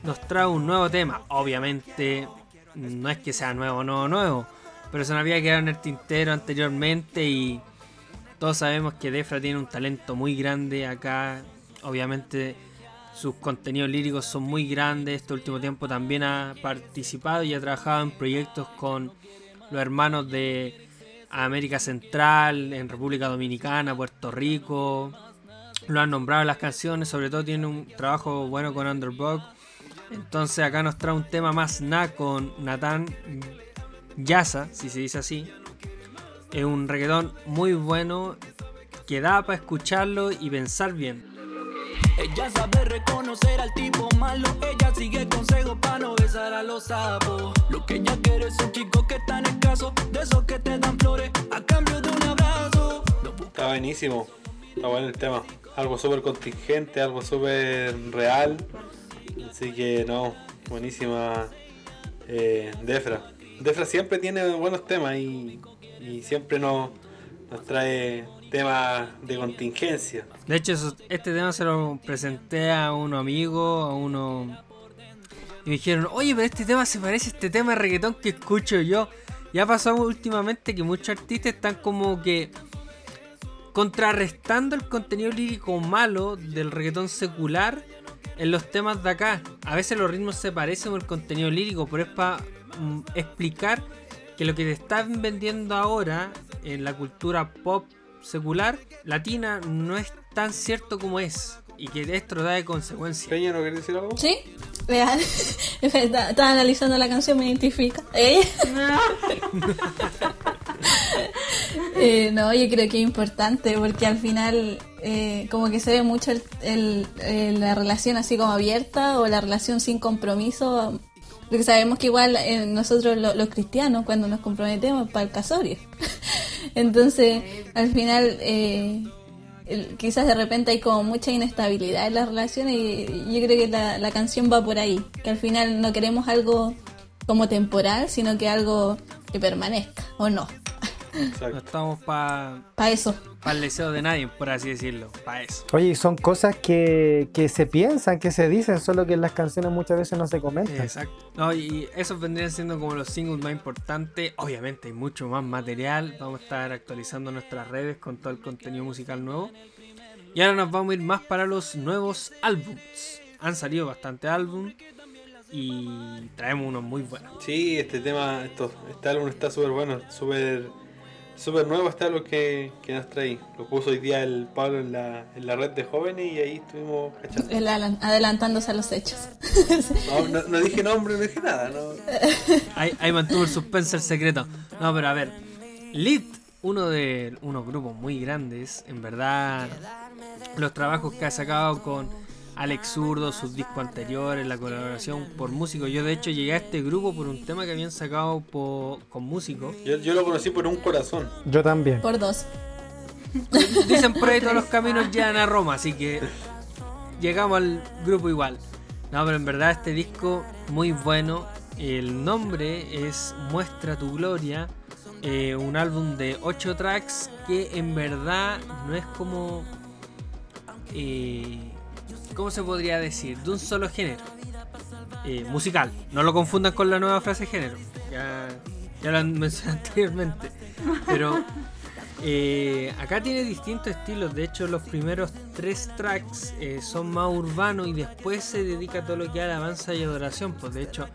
nos trae un nuevo tema. Obviamente, no es que sea nuevo, nuevo, nuevo, pero se nos había quedado en el tintero anteriormente y todos sabemos que Defra tiene un talento muy grande acá. Obviamente sus contenidos líricos son muy grandes. Este último tiempo también ha participado y ha trabajado en proyectos con los hermanos de América Central, en República Dominicana, Puerto Rico. Lo han nombrado en las canciones, sobre todo tiene un trabajo bueno con Underdog. Entonces acá nos trae un tema más na con Nathan Yasa, si se dice así. Es un reggaetón muy bueno que da para escucharlo y pensar bien. Ella sabe reconocer al tipo malo. Ella sigue consejos para no besar a los sapos. Lo que ella quiere es un chico que está en escaso. De esos que te dan flores a cambio de un abrazo. Está buenísimo. Está bueno el tema. Algo súper contingente, algo súper real. Así que no, buenísima eh, Defra. Defra siempre tiene buenos temas y, siempre nos, nos trae temas de contingencia. De hecho, este tema se lo presenté a unos amigos, a uno... Y me dijeron, oye, pero este tema se parece a este tema de reggaetón que escucho yo. Ya ha pasado últimamente que muchos artistas están como que contrarrestando el contenido lírico malo del reggaetón secular en los temas de acá. A veces los ritmos se parecen con el contenido lírico, pero es para explicar que lo que te están vendiendo ahora en la cultura pop secular latina no es tan cierto como es y que esto da de consecuencias. Peña, ¿no querés decir algo? ¿Sí? Real. [laughs] Estaba analizando la canción, me identifica. ¿Eh? [laughs] Eh, no, yo creo que es importante porque al final eh, como que se ve mucho el- el- la relación así como abierta o la relación sin compromiso. Porque sabemos que igual eh, nosotros lo- los cristianos cuando nos comprometemos para el casorio. [laughs] Entonces al final eh, quizás de repente hay como mucha inestabilidad en las relaciones y yo creo que la, canción va por ahí. Que al final no queremos algo como temporal, sino que algo que permanezca o no. No estamos para Para eso. el deseo de nadie, por así decirlo, para eso. Oye, son cosas que, que se piensan, que se dicen, solo que en las canciones muchas veces no se comentan. Exacto. No, y esos vendrían siendo como los singles más importantes. Obviamente hay mucho más material. Vamos a estar actualizando nuestras redes con todo el contenido musical nuevo. Y ahora nos vamos a ir más para los nuevos álbums. Han salido bastante álbum y traemos unos muy buenos. Sí, este tema, esto, este álbum está súper bueno, súper súper nuevo este álbum que, que nos trae. Lo puso hoy día el Pablo en la, en la red de jóvenes y ahí estuvimos cachando. El Alan, adelantándose a los hechos. No, no, no dije nombre, no dije nada, no. [laughs] Ahí, ahí mantuvo el suspense el secreto. No, pero a ver. Lit, uno de unos grupos muy grandes. En verdad, los trabajos que ha sacado con Alex Zurdo, sus discos anteriores, la colaboración por músicos. Yo, de hecho, llegué a este grupo por un tema que habían sacado po- con músicos. Yo, yo lo conocí por un corazón. Yo también. Por dos. [laughs] Dicen por ahí todos los caminos llegan a Roma, así que llegamos al grupo igual. No, pero en verdad este disco muy bueno. El nombre es Muestra tu Gloria. eh, un álbum de 8 tracks que en verdad no es como... eh, ¿Cómo se podría decir? De un solo género. Eh, musical. No lo confundan con la nueva frase género. Ya, ya lo han [laughs] mencionado anteriormente. Pero Eh, acá tiene distintos estilos, de hecho los primeros tres tracks eh, son más urbanos y después se dedica a todo lo que es alabanza y adoración. Pues de hecho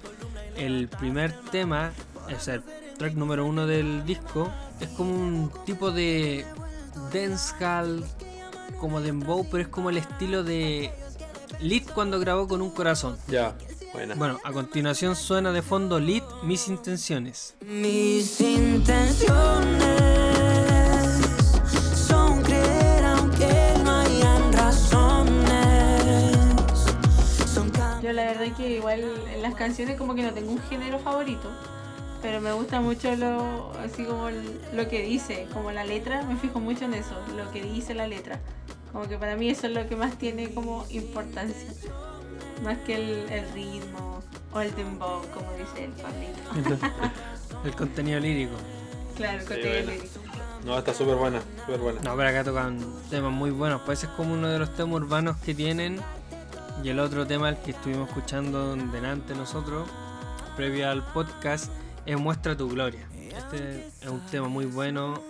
el primer tema, o sea, el track número uno del disco, es como un tipo de dancehall, como dembow, pero es como el estilo de Lit cuando grabó con un corazón. Ya, buena. Bueno, a continuación suena de fondo Lit Mis Intenciones. Mis intenciones son creer aunque no hayan razones. Son Yo la verdad que igual en las canciones como que no tengo un género favorito. Pero me gusta mucho lo así como lo que dice, como la letra, me fijo mucho en eso, lo que dice la letra. Como que para mí eso es lo que más tiene como importancia. Más que el, el ritmo o el dembow, como dice el Pablito. El [laughs] contenido lírico. claro, el contenido lírico. No, está súper buena, súper buena. No, pero acá tocan temas muy buenos. Pues ese es como uno de los temas urbanos que tienen. Y el otro tema, el que estuvimos escuchando delante nosotros, previo al podcast, es Muestra tu Gloria. Este es un tema muy bueno.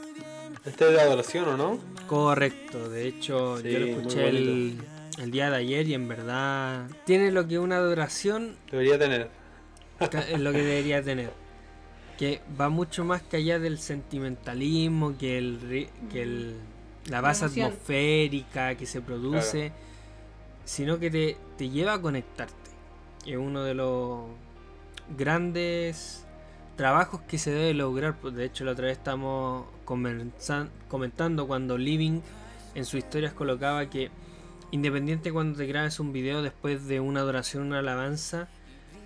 Este es de adoración, ¿o no? Correcto, de hecho Sí, yo lo escuché el, el día de ayer y en verdad tiene lo que una adoración Debería tener. es lo que debería tener. Que va mucho más que allá del sentimentalismo, que el, que el la base atmosférica que se produce, sino que te, te lleva a conectarte. Es uno de los grandes trabajos que se debe lograr. pues, De hecho, la otra vez estamos comentando cuando Living en sus historias colocaba que independiente cuando te grabes un video después de una adoración, una alabanza,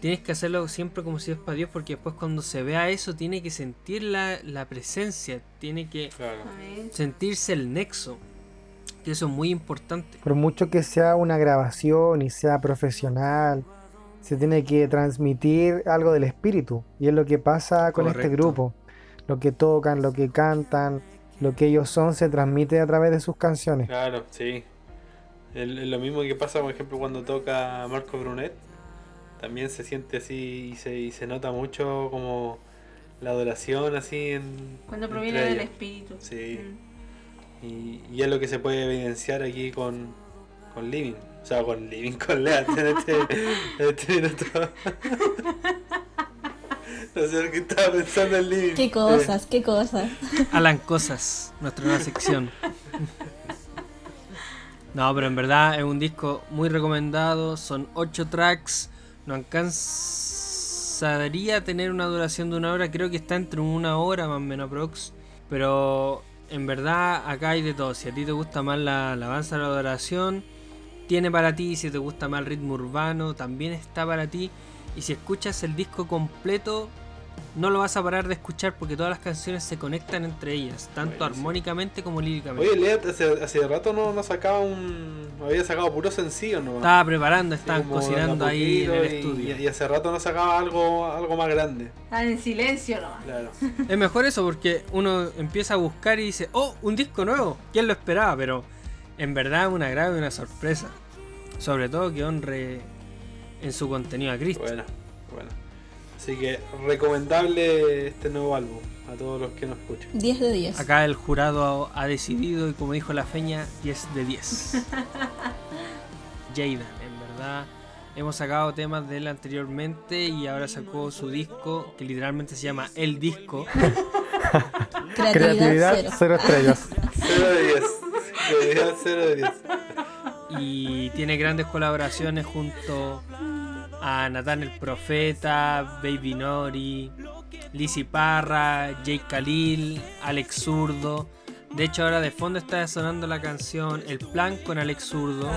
tienes que hacerlo siempre como si es para Dios, porque después cuando se vea eso, tiene que sentir la, la presencia, tiene que Claro. Sentirse el nexo. Que eso es muy importante. Por mucho que sea una grabación y sea profesional, se tiene que transmitir algo del espíritu. Y es lo que pasa con este grupo. Lo que tocan, lo que cantan, lo que ellos son, se transmite a través de sus canciones. Claro, sí. El- el- lo mismo que pasa, por ejemplo, cuando toca Marco Brunet. También se siente así y se, y se nota mucho como la adoración así en... Cuando proviene del ellos. espíritu. Sí. Mm. Y, y es lo que se puede evidenciar aquí con, con Living. O sea, con Living, con Leat [laughs] en este, en este minuto. [laughs] no sé qué estaba pensando en Living. Qué cosas, qué cosas. Alan Cosas, nuestra nueva sección. No, pero en verdad es un disco muy recomendado. Son 8 tracks. No alcanzaría tener una duración de una hora. Creo que está entre una hora más o menos prox. Pero en verdad acá hay de todo. Si a ti te gusta más la alabanza, la adoración, tiene para ti. Si te gusta más el ritmo urbano, también está para ti. Y si escuchas el disco completo, no lo vas a parar de escuchar porque todas las canciones se conectan entre ellas, tanto Buenísimo. armónicamente como líricamente. Oye, Leat hace, hace rato no, no sacaba un. Había sacado puro sencillo nomás. Estaba preparando, estaban cocinando ahí en el y- estudio. Y, y hace rato no sacaba algo, algo más grande. Están en silencio nomás. Claro. [laughs] Es mejor eso porque uno empieza a buscar y dice, oh, un disco nuevo. ¿Quién lo esperaba? Pero en verdad es una grave y una sorpresa. Sobre todo que honre en su contenido a Cristo. Bueno, bueno. Así que recomendable este nuevo álbum a todos los que nos escuchan. 10 de 10. Acá el jurado ha decidido y como dijo la feña, 10 de 10. [laughs] Jaden, en verdad. Hemos sacado temas de él anteriormente y ahora sacó su disco que literalmente se llama El Disco. [laughs] Creatividad, Creatividad, cero. cero estrellas. 0 de 10. Creatividad 0 de 10. Y tiene grandes colaboraciones junto a Natán el Profeta, Baby Nori, Lizzy Parra, Jake Khalil, Alex Zurdo. De hecho ahora de fondo está sonando la canción El Plan con Alex Zurdo.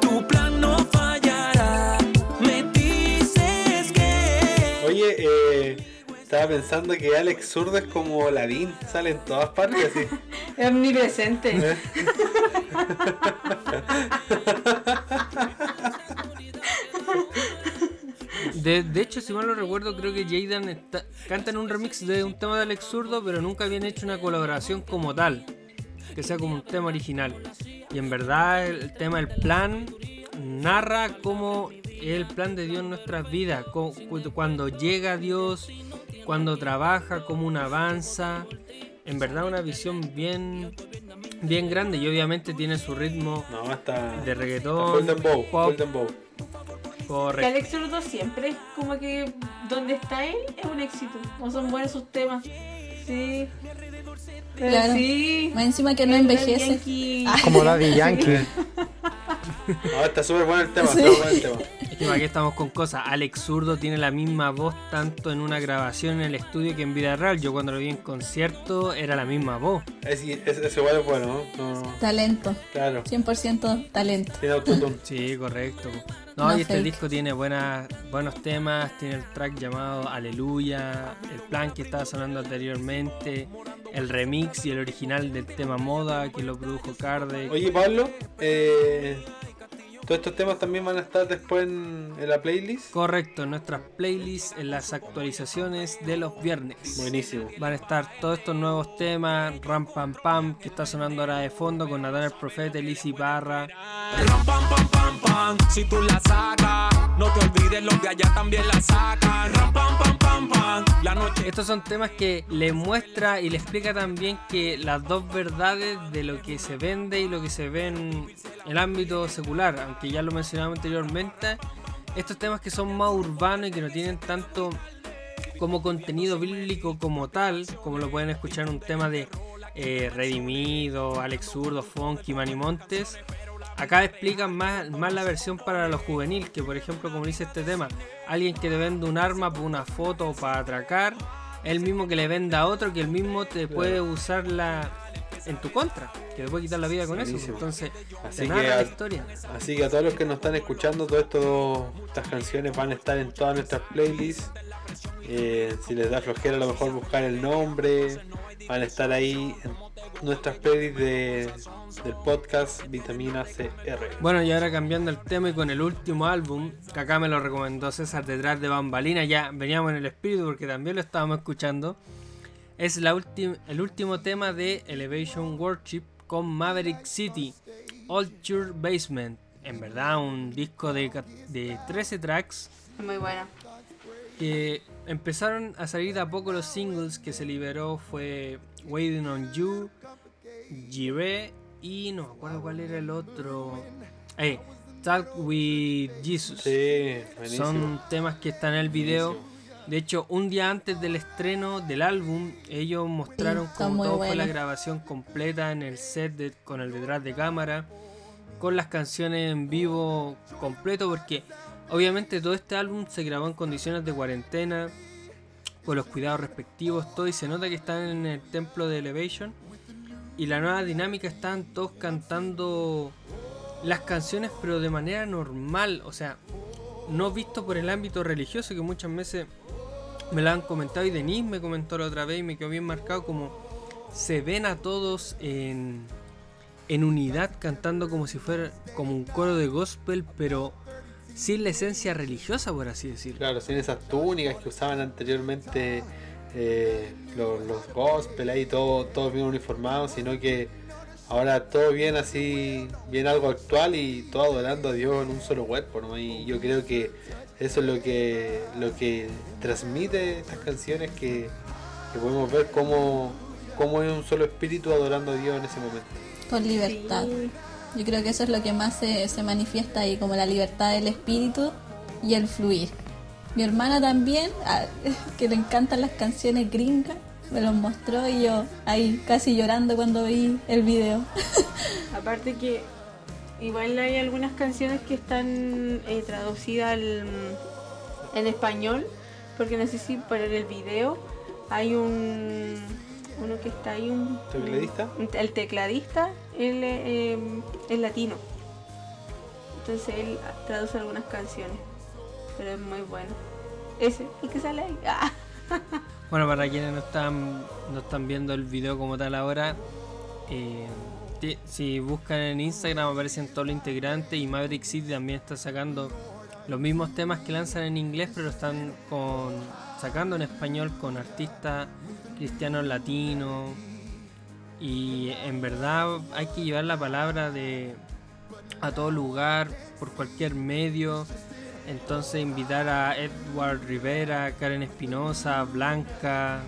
Tu plan no fallará. Me dices que. Oye, eh, estaba pensando que Alex Zurdo es como Ladín, sale en todas partes así. [laughs] Es omnipresente. [laughs] De, de hecho, si mal no recuerdo, creo que Jaden está- canta en un remix de un tema de Alex Zurdo, pero nunca habían hecho una colaboración como tal, que sea como un tema original. Y en verdad, el tema El Plan narra cómo es el plan de Dios en nuestras vidas, cuando llega Dios, cuando trabaja, cómo uno avanza. en verdad una visión bien bien grande y obviamente tiene su ritmo No, está. de está reggaetón, full dembow. Que correcto. Alex siempre es como que donde está él es un éxito. No son buenos sus temas. Sí. Pero Claro. sí. Más encima que no envejece. Yankee. Como Daddy Yankee. [laughs] No, está súper bueno el tema, Sí. está bueno el tema. Es que aquí estamos con cosas. Alex Zurdo tiene la misma voz tanto en una grabación en el estudio que en vida real. Yo cuando lo vi en concierto era la misma voz. Ese, ese, ese igual es bueno, ¿no? No, Talento. Claro. 100% talento. Tiene autotune. [laughs] Sí, correcto. No, No y este fake. disco tiene buenas, buenos temas, tiene el track llamado Aleluya, el plan que estaba sonando anteriormente, el remix y el original del tema Moda que lo produjo Kardec. Oye, Pablo, eh, todos estos temas también van a estar después en, en la playlist. Correcto, en nuestras playlists, en las actualizaciones de los viernes. Buenísimo. Van a estar todos estos nuevos temas, Ram Pam Pam, que está sonando ahora de fondo con Nathan el Profeta, Lizzy Barra. Ram, pam, pam, pam, pam. Si tú la sacas, no te olvides los de allá también la sacan. Ram, pam, pam, pam, pam. La noche Estos son temas que le muestra y le explica también que las dos verdades de lo que se vende y lo que se ve en el ámbito secular, aunque ya lo mencionamos anteriormente, estos temas que son más urbanos y que no tienen tanto como contenido bíblico como tal, como lo pueden escuchar en un tema de eh, Redimido, Alex Zurdo, Funky, Manny Montes. Acá explican más, más la versión para los juvenil, que por ejemplo, como dice este tema, alguien que te vende un arma por una foto o para atracar, el mismo que le venda a otro, que el mismo te puede usarla en tu contra, que te puede quitar la vida con eso. Entonces, Así que la historia. Así que a todos los que nos están escuchando, todas estas canciones van a estar en todas nuestras playlists. Eh, si les da flojera, a lo mejor buscar el nombre, van a estar ahí en nuestras playlists de, del podcast Vitamina CR. Bueno, y ahora cambiando el tema y con el último álbum, que acá me lo recomendó César detrás de Bambalina, ya veníamos en el espíritu porque también lo estábamos escuchando. Es la el último tema de Elevation Worship con Maverick City, Old Church Basement. En verdad, un disco de, de 13 tracks Muy bueno. que empezaron a salir de a poco los singles que se liberó fue Waiting on You, Jireh y no me acuerdo cuál era el otro. Eh, Talk with Jesus. Sí. Son temas que están en el video. De hecho, un día antes del estreno del álbum, ellos mostraron Sí, cómo todo fue la grabación completa en el set de- con el detrás de cámara, con las canciones en vivo completo, porque obviamente todo este álbum se grabó en condiciones de cuarentena, con los cuidados respectivos, todo, y se nota que están en el templo de Elevation. Y la nueva dinámica están todos cantando las canciones, pero de manera normal, o sea, no visto por el ámbito religioso, que muchas veces me lo han comentado, y Denise me comentó la otra vez y me quedó bien marcado como se ven a todos en, en unidad cantando como si fuera como un coro de gospel, pero sin la esencia religiosa, por así decirlo. Claro, sin esas túnicas que usaban anteriormente eh, los, los gospel ahí, todo, todo bien uniformado, sino que ahora todo bien así, bien algo actual y todo adorando a Dios en un solo cuerpo, ¿no? Y yo creo que eso es lo que, lo que transmite estas canciones que, que podemos ver cómo, cómo es un solo espíritu adorando a Dios en ese momento. Con libertad. Yo creo que eso es lo que más se, se manifiesta ahí, como la libertad del espíritu y el fluir. Mi hermana también, ah, [laughs] que le encantan las canciones gringas, me los mostró y yo ahí casi llorando cuando vi el video. [laughs] Aparte que igual hay algunas canciones que están eh, traducidas al- en español, porque no sé si para el video hay un uno que está ahí un ¿Tecladista? un- el tecladista él eh, es latino entonces él traduce algunas canciones pero es muy bueno ese el que sale ahí Ah. [laughs] Bueno, para quienes no están, no están viendo el video como tal ahora, eh, si buscan en Instagram aparecen todos los integrantes y Maverick City también está sacando los mismos temas que lanzan en inglés, pero están con, sacando en español con artistas cristianos latinos. Y en verdad hay que llevar la palabra de a todo lugar, por cualquier medio. Entonces invitar a Edward Rivera, Karen Espinosa, Blanca,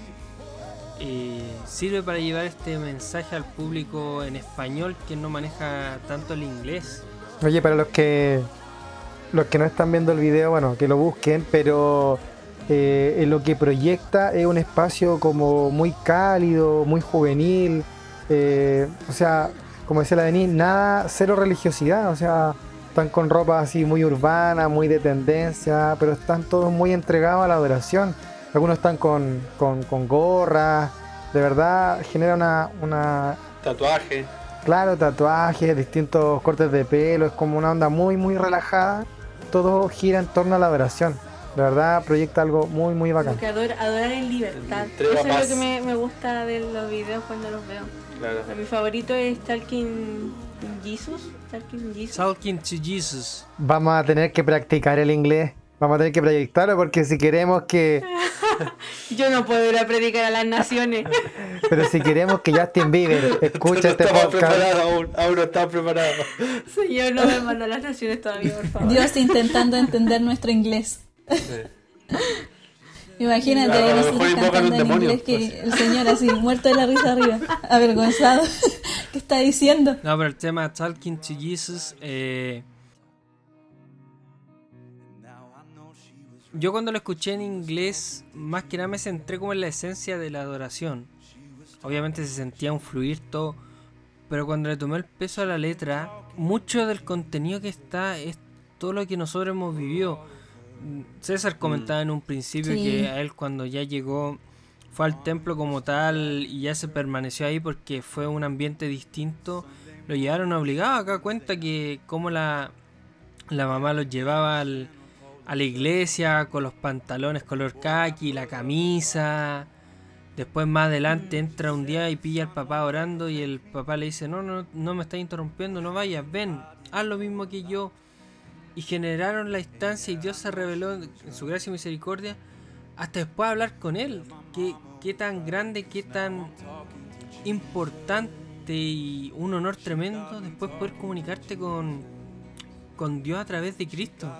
eh, sirve para llevar este mensaje al público en español que no maneja tanto el inglés. Oye, para los que los que no están viendo el video, bueno, que lo busquen, pero eh, lo que proyecta es un espacio como muy cálido, muy juvenil, eh, o sea, como decía la Denis, nada, cero religiosidad, o sea, están con ropa así muy urbana, muy de tendencia, pero están todos muy entregados a la adoración. Algunos están con, con, con gorras, de verdad genera una, una Tatuaje. Claro, tatuajes, distintos cortes de pelo, es como una onda muy, muy relajada. Todo gira en torno a la adoración. De verdad, proyecta algo muy, muy bacán. Como que adora- adorar en libertad. Eso es lo que me, me gusta de los videos cuando los veo. Claro. Mi favorito es Talking Jesus. Talking Jesus. Talking to Jesus. Vamos a tener que practicar el inglés. Vamos a tener que proyectarlo porque si queremos que, [laughs] Yo no puedo ir a predicar a las naciones. [laughs] pero si queremos que Justin Bieber escuche no este podcast, preparado aún, aún no estaba preparado. Señor, no me manda a las naciones todavía, por favor. Dios intentando entender nuestro inglés. [laughs] Imagínate A nosotros cantando en demonio, inglés que pues. el señor así, muerto de la risa arriba, avergonzado. [laughs] ¿Qué está diciendo? No, pero el tema Talking to Jesus. eh, yo cuando lo escuché en inglés, más que nada me centré como en la esencia de la adoración. Obviamente se sentía un fluir todo. Pero cuando le tomé el peso a la letra, mucho del contenido que está es todo lo que nosotros hemos vivido. César comentaba en un principio Sí. que a él cuando ya llegó fue al templo como tal y ya se permaneció ahí porque fue un ambiente distinto. Lo llevaron obligado. Acá cuenta que como la, la mamá los llevaba al- a la iglesia con los pantalones color khaki, la camisa. Después más adelante entra un día y pilla al papá orando y el papá le dice, no, no, no me estás interrumpiendo, no vayas, ven, haz lo mismo que yo. Y generaron la instancia y Dios se reveló en su gracia y misericordia hasta después de hablar con él. Qué, qué tan grande, qué tan importante y un honor tremendo después poder comunicarte con, con Dios a través de Cristo.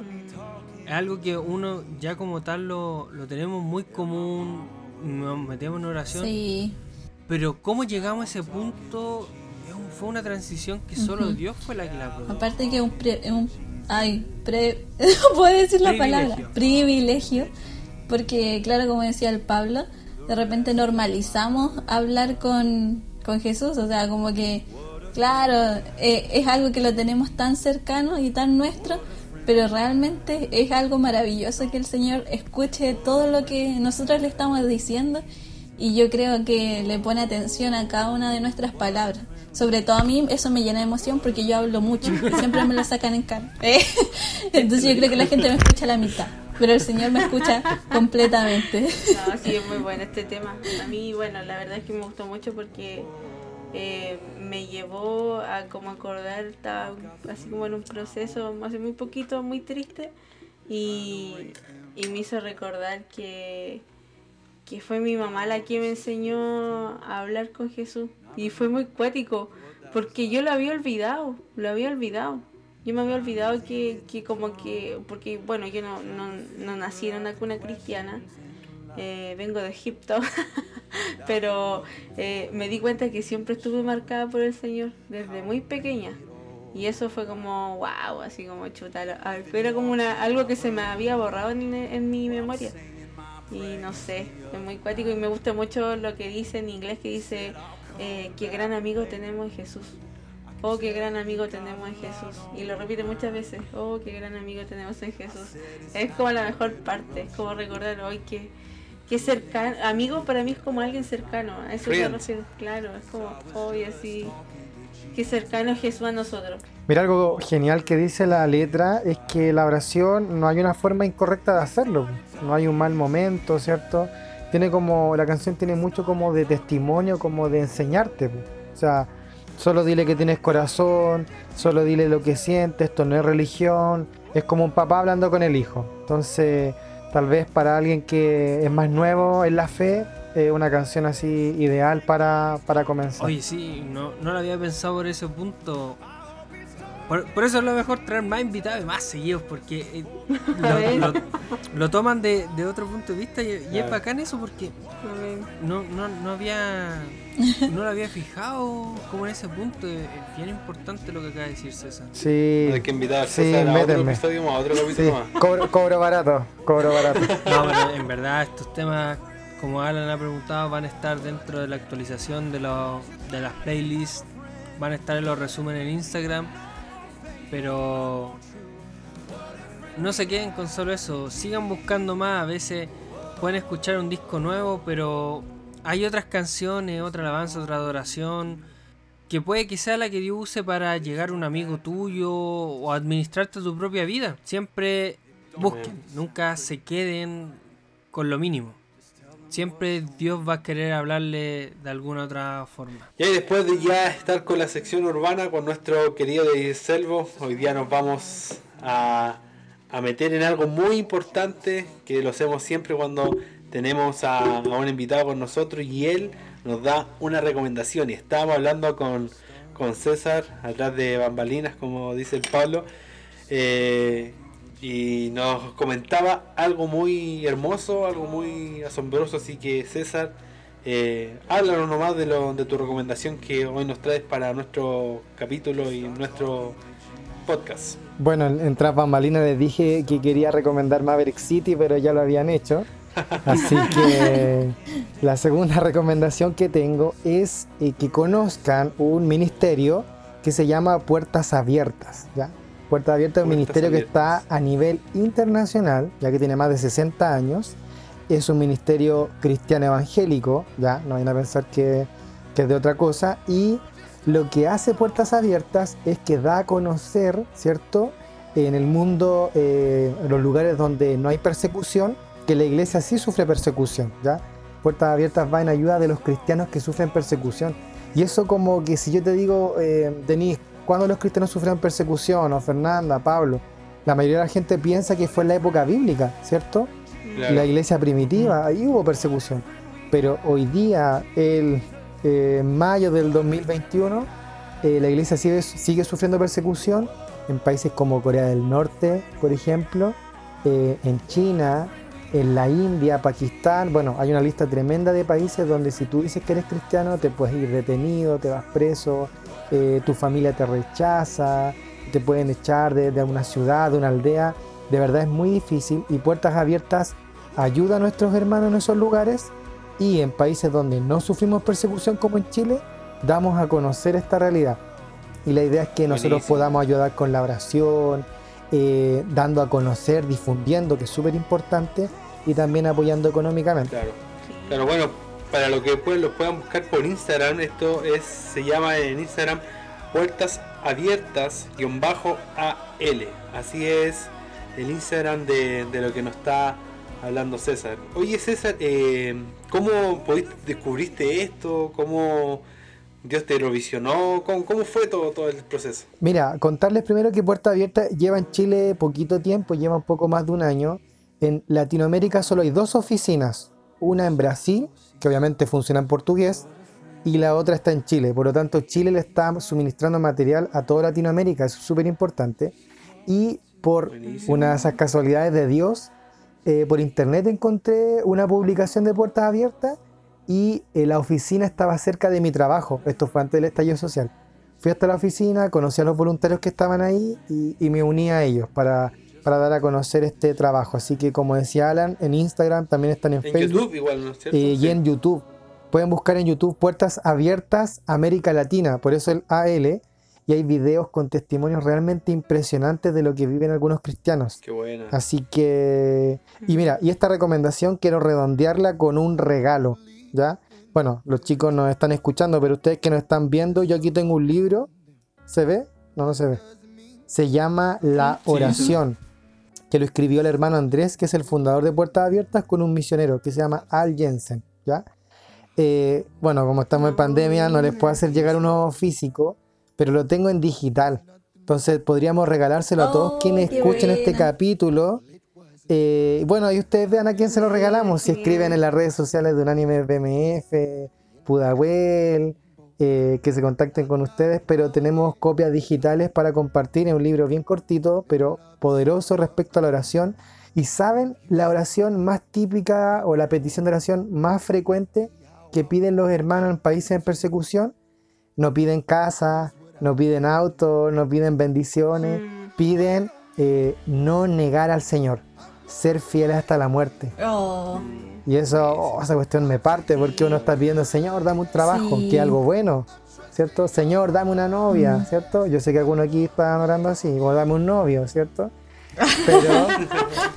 Es algo que uno ya como tal lo, lo tenemos muy común, nos metemos en oración, Sí, pero cómo llegamos a ese punto es un- fue una transición que solo Ujú. Dios fue la que la produjo. aparte que un, pre- un ay, pre, [laughs] no puedo decir la Privilegio. palabra, privilegio, porque claro, como decía el Pablo, de repente normalizamos hablar con, con Jesús, o sea, como que, claro, eh, es algo que lo tenemos tan cercano y tan nuestro, pero realmente es algo maravilloso que el Señor escuche todo lo que nosotros le estamos diciendo y yo creo que le pone atención a cada una de nuestras palabras. Sobre todo a mí eso me llena de emoción porque yo hablo mucho siempre me lo sacan en cara. [laughs] ¿eh? Entonces yo creo que la gente me escucha la mitad, pero el Señor me escucha completamente. No, sí, es muy bueno este tema. A mí, bueno, la verdad es que me gustó mucho porque eh, me llevó a como acordar, estaba así como en un proceso hace muy poquito, muy triste, y, y me hizo recordar que, que fue mi mamá la que me enseñó a hablar con Jesús. Y fue muy cuático, porque yo lo había olvidado, lo había olvidado. Yo me había olvidado que, que como que, porque bueno, yo no, no, no nací en una cuna cristiana, eh, vengo de Egipto, [laughs] pero eh, me di cuenta que siempre estuve marcada por el Señor desde muy pequeña. Y eso fue como, wow, así como chuta. ah, Era como una, algo que se me había borrado en, en mi memoria. Y no sé, es muy cuático y me gusta mucho lo que dice en inglés, que dice, eh, qué gran amigo tenemos en Jesús. Oh, qué gran amigo tenemos en Jesús. Y lo repite muchas veces, oh, qué gran amigo tenemos en Jesús. Es como la mejor parte, es como recordar hoy que, que cercano, amigo para mí es como alguien cercano, a eso Friend. refiere, claro, es como hoy así, que cercano es Jesús a nosotros. Mira, algo genial que dice la letra es que la oración no hay una forma incorrecta de hacerlo. No hay un mal momento, ¿cierto? Tiene como, la canción tiene mucho como de testimonio, como de enseñarte. O sea, solo dile que tienes corazón, solo dile lo que sientes, esto no es religión. Es como un papá hablando con el hijo. Entonces, tal vez para alguien que es más nuevo en la fe, es una canción así ideal para, para comenzar. Oye, sí, no, no lo había pensado por ese punto. Por, por eso es lo mejor traer más invitados y más seguidos, porque eh, lo, lo- lo toman de, de otro punto de vista y, y es bacán eso porque no, no, no había no lo había fijado como en ese punto. Es bien importante lo que acaba de decir César. Sí. Hay que invitar a Sí, a otro episodio más, a otro Sí, más. cobro, cobro barato, cobro barato. [laughs] No, pero en verdad estos temas, como Alan ha preguntado, van a estar dentro de la actualización de, los de las playlists, van a estar en los resúmenes en Instagram, pero no se queden con solo eso, sigan buscando más, a veces pueden escuchar un disco nuevo, pero hay otras canciones, otra alabanza, otra adoración, que puede que sea la que Dios use para llegar a un amigo tuyo o administrarte tu propia vida. Siempre busquen, nunca se queden con lo mínimo. Siempre Dios va a querer hablarle de alguna otra forma. Y ahí después de ya estar con la sección urbana con nuestro querido David Selvo, hoy día nos vamos a, a meter en algo muy importante que lo hacemos siempre cuando tenemos a, a un invitado con nosotros y él nos da una recomendación. Y estábamos hablando con, con César, atrás de bambalinas, como dice el Pablo, eh, y nos comentaba algo muy hermoso, algo muy asombroso. Así que César, eh, háblanos nomás de, lo, de tu recomendación que hoy nos traes para nuestro capítulo y nuestro podcast. Bueno, en tras bambalinas les dije que quería recomendar Maverick City, pero ya lo habían hecho. [laughs] Así que la segunda recomendación que tengo es eh, que conozcan un ministerio que se llama Puertas Abiertas. ¿ya? Puertas Abiertas es un ministerio que está a nivel internacional, ya que tiene más de 60 años. Es un ministerio cristiano evangélico, ya no vayan a pensar que, que es de otra cosa. Y lo que hace Puertas Abiertas es que da a conocer, ¿cierto? En el mundo, eh, en los lugares donde no hay persecución, que la iglesia sí sufre persecución, ¿ya? Puertas Abiertas va en ayuda de los cristianos que sufren persecución. Y eso como que si yo te digo, eh, Denise, ¿cuándo los cristianos sufrieron persecución? O Fernanda, Pablo. La mayoría de la gente piensa que fue en la época bíblica, ¿cierto? Claro. la iglesia primitiva, ahí hubo persecución. Pero hoy día, el eh, mayo del 2021, eh, la iglesia sigue, sigue sufriendo persecución en países como Corea del Norte, por ejemplo, eh, en China, en la India, Pakistán. Bueno, hay una lista tremenda de países donde si tú dices que eres cristiano, te puedes ir detenido, te vas preso, eh, tu familia te rechaza, te pueden echar de, de una ciudad, de una aldea. De verdad es muy difícil y Puertas Abiertas ayuda a nuestros hermanos en esos lugares y en países donde no sufrimos persecución como en Chile, damos a conocer esta realidad. Y la idea es que nosotros podamos ayudar con la oración, eh, dando a conocer, difundiendo, que es súper importante, y también apoyando económicamente. Claro. Claro, bueno, para lo que después lo puedan buscar por Instagram, esto es se llama en Instagram Puertas Abiertas guion bajo AL. Así es el Instagram de, lo que nos está hablando César. Oye César, eh, ¿cómo descubriste esto? ¿Cómo Dios te lo visionó? ¿Cómo, cómo fue todo, todo el proceso? Mira, contarles primero que Puerta Abierta lleva en Chile poquito tiempo, lleva un poco más de un año. En Latinoamérica solo hay dos oficinas, una en Brasil, que obviamente funciona en portugués, y la otra está en Chile. Por lo tanto, Chile le está suministrando material a toda Latinoamérica, eso es súper importante. Y por Buenísimo. una de esas casualidades de Dios, eh, por internet encontré una publicación de Puertas Abiertas y eh, la oficina estaba cerca de mi trabajo. Esto fue antes del estallido social. Fui hasta la oficina, conocí a los voluntarios que estaban ahí y, y me uní a ellos para, para dar a conocer este trabajo. Así que como decía Alan, en Instagram, también están en, En Facebook YouTube igual, ¿no es cierto? eh, y en YouTube. Pueden buscar en YouTube Puertas Abiertas América Latina, por eso el AL, y hay videos con testimonios realmente impresionantes de lo que viven algunos cristianos. Qué buena. Así que, y mira, y esta recomendación quiero redondearla con un regalo, ¿ya? Bueno, los chicos nos están escuchando, pero ustedes que nos están viendo, yo aquí tengo un libro, ¿se ve? No, no se ve. Se llama La. Oración, que lo escribió el hermano Andrés, que es el fundador de Puertas Abiertas, con un misionero que se llama Al Jensen, ¿ya? Eh, bueno, como estamos en pandemia, no les puedo hacer llegar uno físico, pero lo tengo en digital. Entonces podríamos regalárselo a todos Oh, quienes escuchen este capítulo. Eh, bueno, y ustedes vean a quién se lo regalamos. Si escriben en las redes sociales de Unánime BMF, Pudahuel, eh, que se contacten con ustedes, pero tenemos copias digitales para compartir en un libro bien cortito, pero poderoso respecto a la oración. Y saben la oración más típica o la petición de oración más frecuente que piden los hermanos en países en persecución. No piden casa, no piden auto, no piden bendiciones, piden eh, no negar al Señor, ser fieles hasta la muerte. Oh, Y eso, oh, esa cuestión me parte porque uno está pidiendo, Señor, dame un trabajo, Sí. que algo bueno, ¿cierto? Señor, dame una novia, Mm. ¿cierto? Yo sé que algunos aquí están orando así, o dame un novio, ¿cierto? Pero,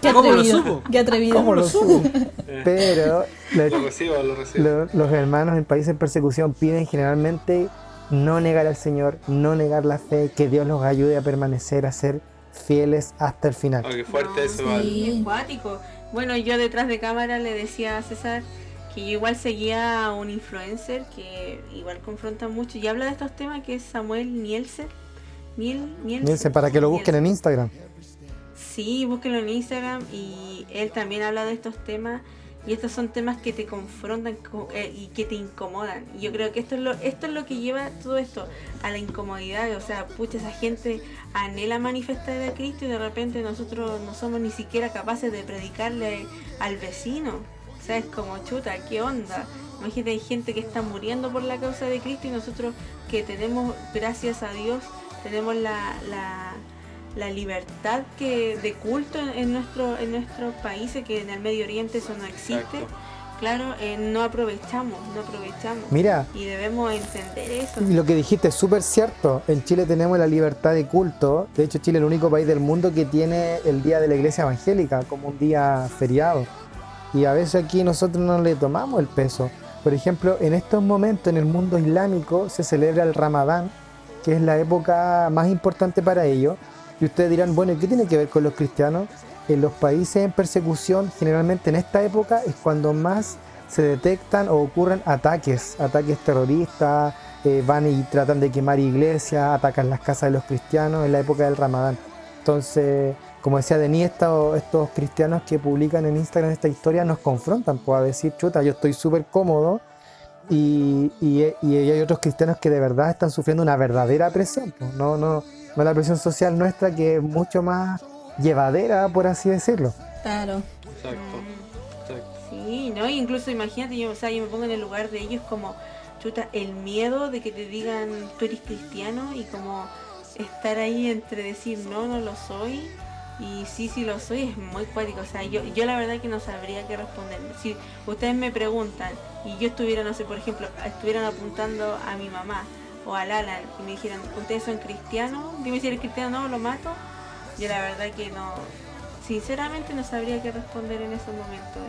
qué [laughs] ¿Cómo lo? Qué atrevido. ¿cómo lo supo? [laughs] [laughs] Pero le- Lo recibo, lo recibo. lo- los hermanos en países en persecución piden generalmente no negar al Señor, no negar la fe, que Dios los ayude a permanecer, a ser fieles hasta el final. Oh, qué fuerte No, eso, sí. Val. Es cuático. Bueno, yo detrás de cámara le decía a César que yo igual seguía a un influencer que igual confronta mucho y habla de estos temas que es Samuel Nielsen. Niel, Nielsen. Nielsen, para que lo busquen en Instagram. Sí, búsquenlo en Instagram y él también habla de estos temas y estos son temas que te confrontan co- eh, y que te incomodan. Y yo creo que esto es lo esto es lo que lleva todo esto a la incomodidad, o sea, pucha, esa gente anhela manifestar a Cristo y de repente nosotros no somos ni siquiera capaces de predicarle al vecino. O sea, es como chuta, ¿qué onda? Imagínate, hay gente que está muriendo por la causa de Cristo y nosotros que tenemos, gracias a Dios, tenemos la, la, la libertad que de culto en, en nuestro en nuestros países que en el Medio Oriente eso no existe. Claro eh, no aprovechamos no aprovechamos Mira, y debemos entender eso lo que dijiste es súper cierto. En Chile tenemos la libertad de culto. De hecho, Chile es el único país del mundo que tiene el Día de la Iglesia Evangélica como un día feriado. Y a veces aquí nosotros no le tomamos el peso. Por ejemplo, en estos momentos en el mundo islámico se celebra el Ramadán, que es la época más importante para ellos. Y ustedes dirán, bueno, ¿y qué tiene que ver con los cristianos? En los países en persecución, generalmente en esta época es cuando más se detectan o ocurren ataques, ataques terroristas, eh, van y tratan de quemar iglesias, atacan las casas de los cristianos en la época del Ramadán. Entonces, como decía Denis, estos, cristianos que publican en Instagram esta historia nos confrontan, pues a decir, chuta, yo estoy súper cómodo y, y- y hay otros cristianos que de verdad están sufriendo una verdadera presión, pues, no, no, no la presión social nuestra que es mucho más llevadera, por así decirlo. Claro. Exacto. Exacto. sí no incluso imagínate yo o sea yo me pongo en el lugar de ellos como chuta el miedo de que te digan tú eres cristiano y como estar ahí entre decir no no lo soy y sí sí lo soy es muy cuático o sea yo yo la verdad que no sabría qué responder si ustedes me preguntan y yo estuviera no sé por ejemplo estuvieran apuntando a mi mamá o al Alan y me dijeran ustedes son cristianos dime si eres cristiano no lo mato yo la verdad que no sinceramente no sabría qué responder en esos momentos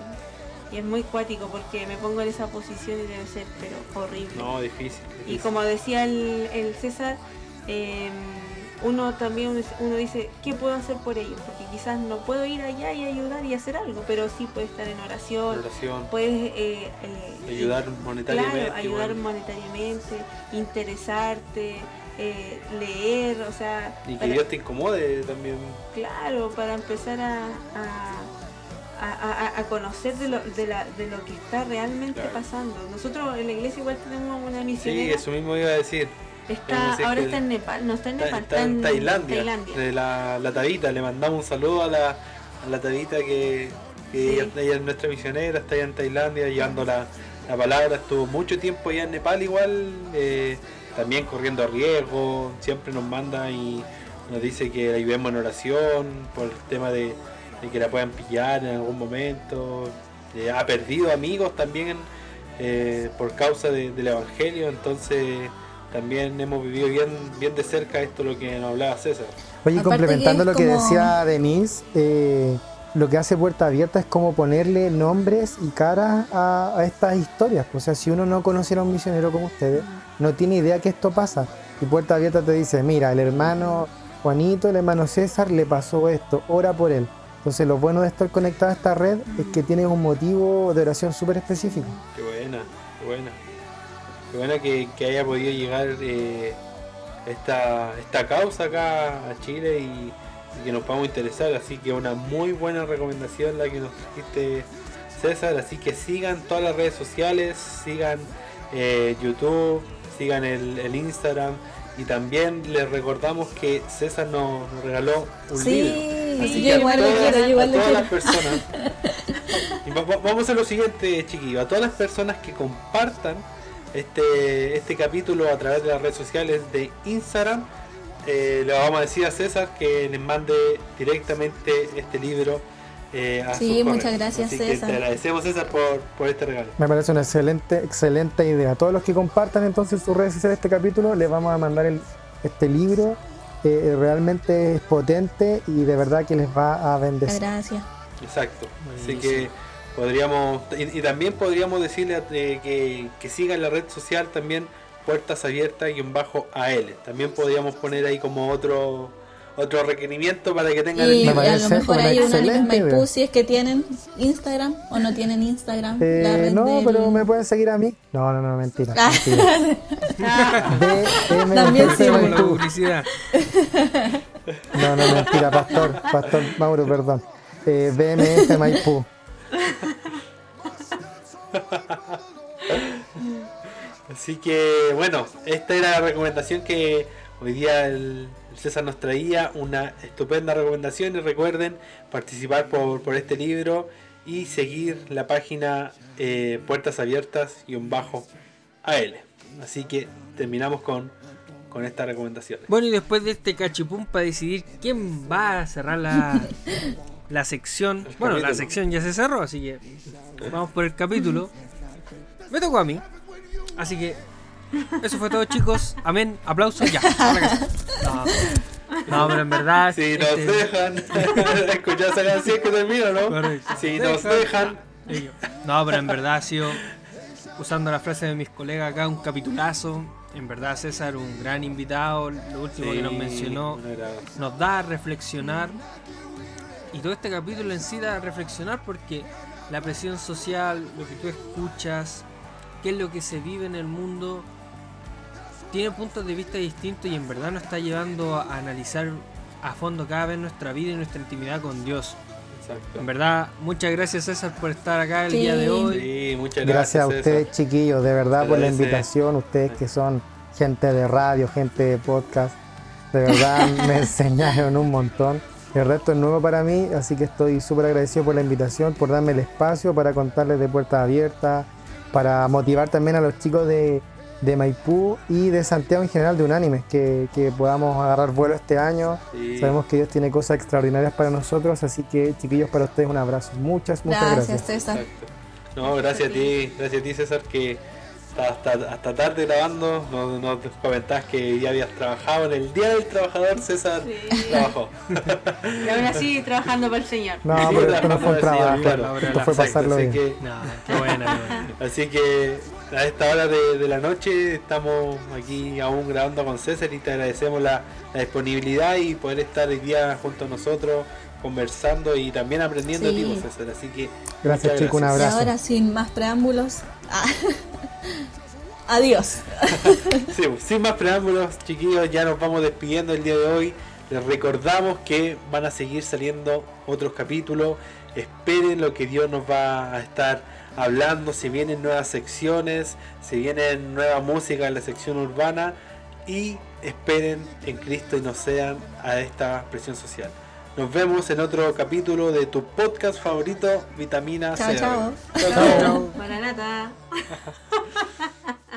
y es muy cuático porque me pongo en esa posición y debe ser pero horrible No, difícil. y como decía el, el César, eh, uno también uno dice, ¿qué puedo hacer por ellos? Porque quizás no puedo ir allá y ayudar y hacer algo, pero sí puedes estar en oración, Oración, puedes eh, eh, ayudar monetariamente. claro, ayudar igual. monetariamente, interesarte, eh, leer, o sea, Y que para- Dios te incomode también. claro, para empezar a, a, a- conocer de lo, de, la, de lo que está realmente Claro. pasando. Nosotros en la iglesia igual tenemos una Sí, misionera. eso mismo iba a decir. Está, ahora que está en Nepal, no está en Está, Nepal, está en Tailandia, Tailandia. de la, la Tabita. Le mandamos un saludo a la, a la Tabita que, que Sí. ella, ella es nuestra misionera, está allá en Tailandia llevando la, la palabra. Estuvo mucho tiempo allá en Nepal igual, eh, también corriendo riesgo. Siempre nos manda y nos dice que la ayudemos en oración por el tema de, de que la puedan pillar en algún momento. Eh, ha perdido amigos también eh, por causa de- del Evangelio, entonces también hemos vivido bien, bien de cerca esto lo que nos hablaba César. Oye, Aparte complementando que lo que como- decía Denise, eh, lo que hace Puerta Abierta es como ponerle nombres y caras a, a estas historias. O sea, si uno no conociera a un misionero como ustedes, no tiene idea que esto pasa. Y Puerta Abierta te dice, mira, el hermano Juanito, el hermano César, le pasó esto, ora por él. Entonces lo bueno de estar conectado a esta red es que tienes un motivo de oración súper específico. Qué buena, qué buena. Qué buena que, haya podido llegar eh, esta, esta causa acá a Chile y, y que nos podamos interesar. Así que una muy buena recomendación la que nos trajiste César. Así que sigan todas las redes sociales, sigan eh, YouTube, sigan el, el Instagram y también les recordamos que César nos, nos regaló un Sí, libro. Así yo que a igual todas- quiero, yo igual a todas las personas. [laughs] Y va- va- vamos a hacer lo siguiente, chiquillos. A todas las personas que compartan este, este capítulo a través de las redes sociales de Instagram, eh, le vamos a decir a César que les mande directamente este libro. Eh, a Sí, muchas gracias, Así que César. te agradecemos, César, por, por este regalo. Me parece una excelente, excelente idea. Todos los que compartan entonces sus redes sociales este capítulo, les vamos a mandar el, este libro. Eh, realmente es potente y de verdad que les va a bendecir. Gracias. Exacto. Así que podríamos, y, y también podríamos decirle eh, que, que sigan la red social también Puertas Abiertas y un bajo AL. También podríamos poner ahí como otro otro requerimiento para que tengan el Y Me a lo mejor una hay un anime excelente Maipú si es que tienen Instagram o no tienen Instagram. Eh, la red no, del- pero me pueden seguir a mí. No, no, no, mentira. Ah. mentira. [laughs] También sí, la publicidad. No, no, mentira, pastor, pastor Mauro, perdón. Eh, BMF Maipú. Así que bueno, esta era la recomendación que hoy día el, el César nos traía, una estupenda recomendación y recuerden participar por, por este libro y seguir la página eh, Puertas Abiertas y un bajo AL. Así que terminamos con, con esta recomendación. Bueno, y después de este cachipum para decidir quién va a cerrar la, [laughs] la sección. Bueno, la sección ya se cerró, así que vamos por el capítulo. Me tocó a mí. Así que eso fue todo, chicos. Amén. Aplausos. Ya. No, no, pero en verdad. Si nos este- dejan [laughs] escuchar esa canción que termina, ¿no? Correcto. Si nos dejan. No, pero en verdad ha sido, usando la frase de mis colegas acá, un capitulazo. En verdad, César, un gran invitado. Lo último que nos mencionó nos da a reflexionar. Y todo este capítulo en sí da a reflexionar porque la presión social, lo que tú escuchas, qué es lo que se vive en el mundo, tiene puntos de vista distintos y en verdad nos está llevando a analizar a fondo cada vez nuestra vida y nuestra intimidad con Dios. Exacto. En verdad, muchas gracias César por estar acá el Sí. día de hoy. Sí, muchas Gracias a César. ustedes, chiquillos, de verdad por la invitación. Ustedes que son gente de radio, gente de podcast, de verdad [laughs] me enseñaron un montón. El resto es nuevo para mí, así que estoy súper agradecido por la invitación, por darme el espacio para contarles de puertas abiertas, para motivar también a los chicos de, de Maipú y de Santiago en general de Unánimes, que, que podamos agarrar vuelo este año. Sí. Sabemos que Dios tiene cosas extraordinarias para nosotros, así que chiquillos, para ustedes un abrazo. Muchas, muchas Gracias, gracias. César. Exacto. No, gracias a ti, gracias a ti César que hasta, hasta, tarde grabando, nos, nos comentabas que ya habías trabajado en el Día del Trabajador, César Sí. trabajó. [laughs] Y ahora sí, trabajando para el Señor. No, pero esto no fue un trabajo, esto fue pasarlo así bien. que- No, qué buena, qué buena. Así que a esta hora de, de la noche estamos aquí aún grabando con César y te agradecemos la, la disponibilidad y poder estar hoy día junto a nosotros conversando y también aprendiendo de ti, Sí. César. Así que Gracias, chico, un Y abrazo. ahora, sin más preámbulos, ah, [laughs] adiós. [laughs] Sí, sin más preámbulos, chiquillos, ya nos vamos despidiendo el día de hoy. Les recordamos que van a seguir saliendo otros capítulos. Esperen lo que Dios nos va a estar hablando. Se vienen nuevas secciones, se vienen nueva música en la sección urbana. Y esperen en Cristo y no sean a esta presión social. Nos vemos en otro capítulo de tu podcast favorito, Vitamina Chao, C. chao. chao. chao. Maranata. [laughs]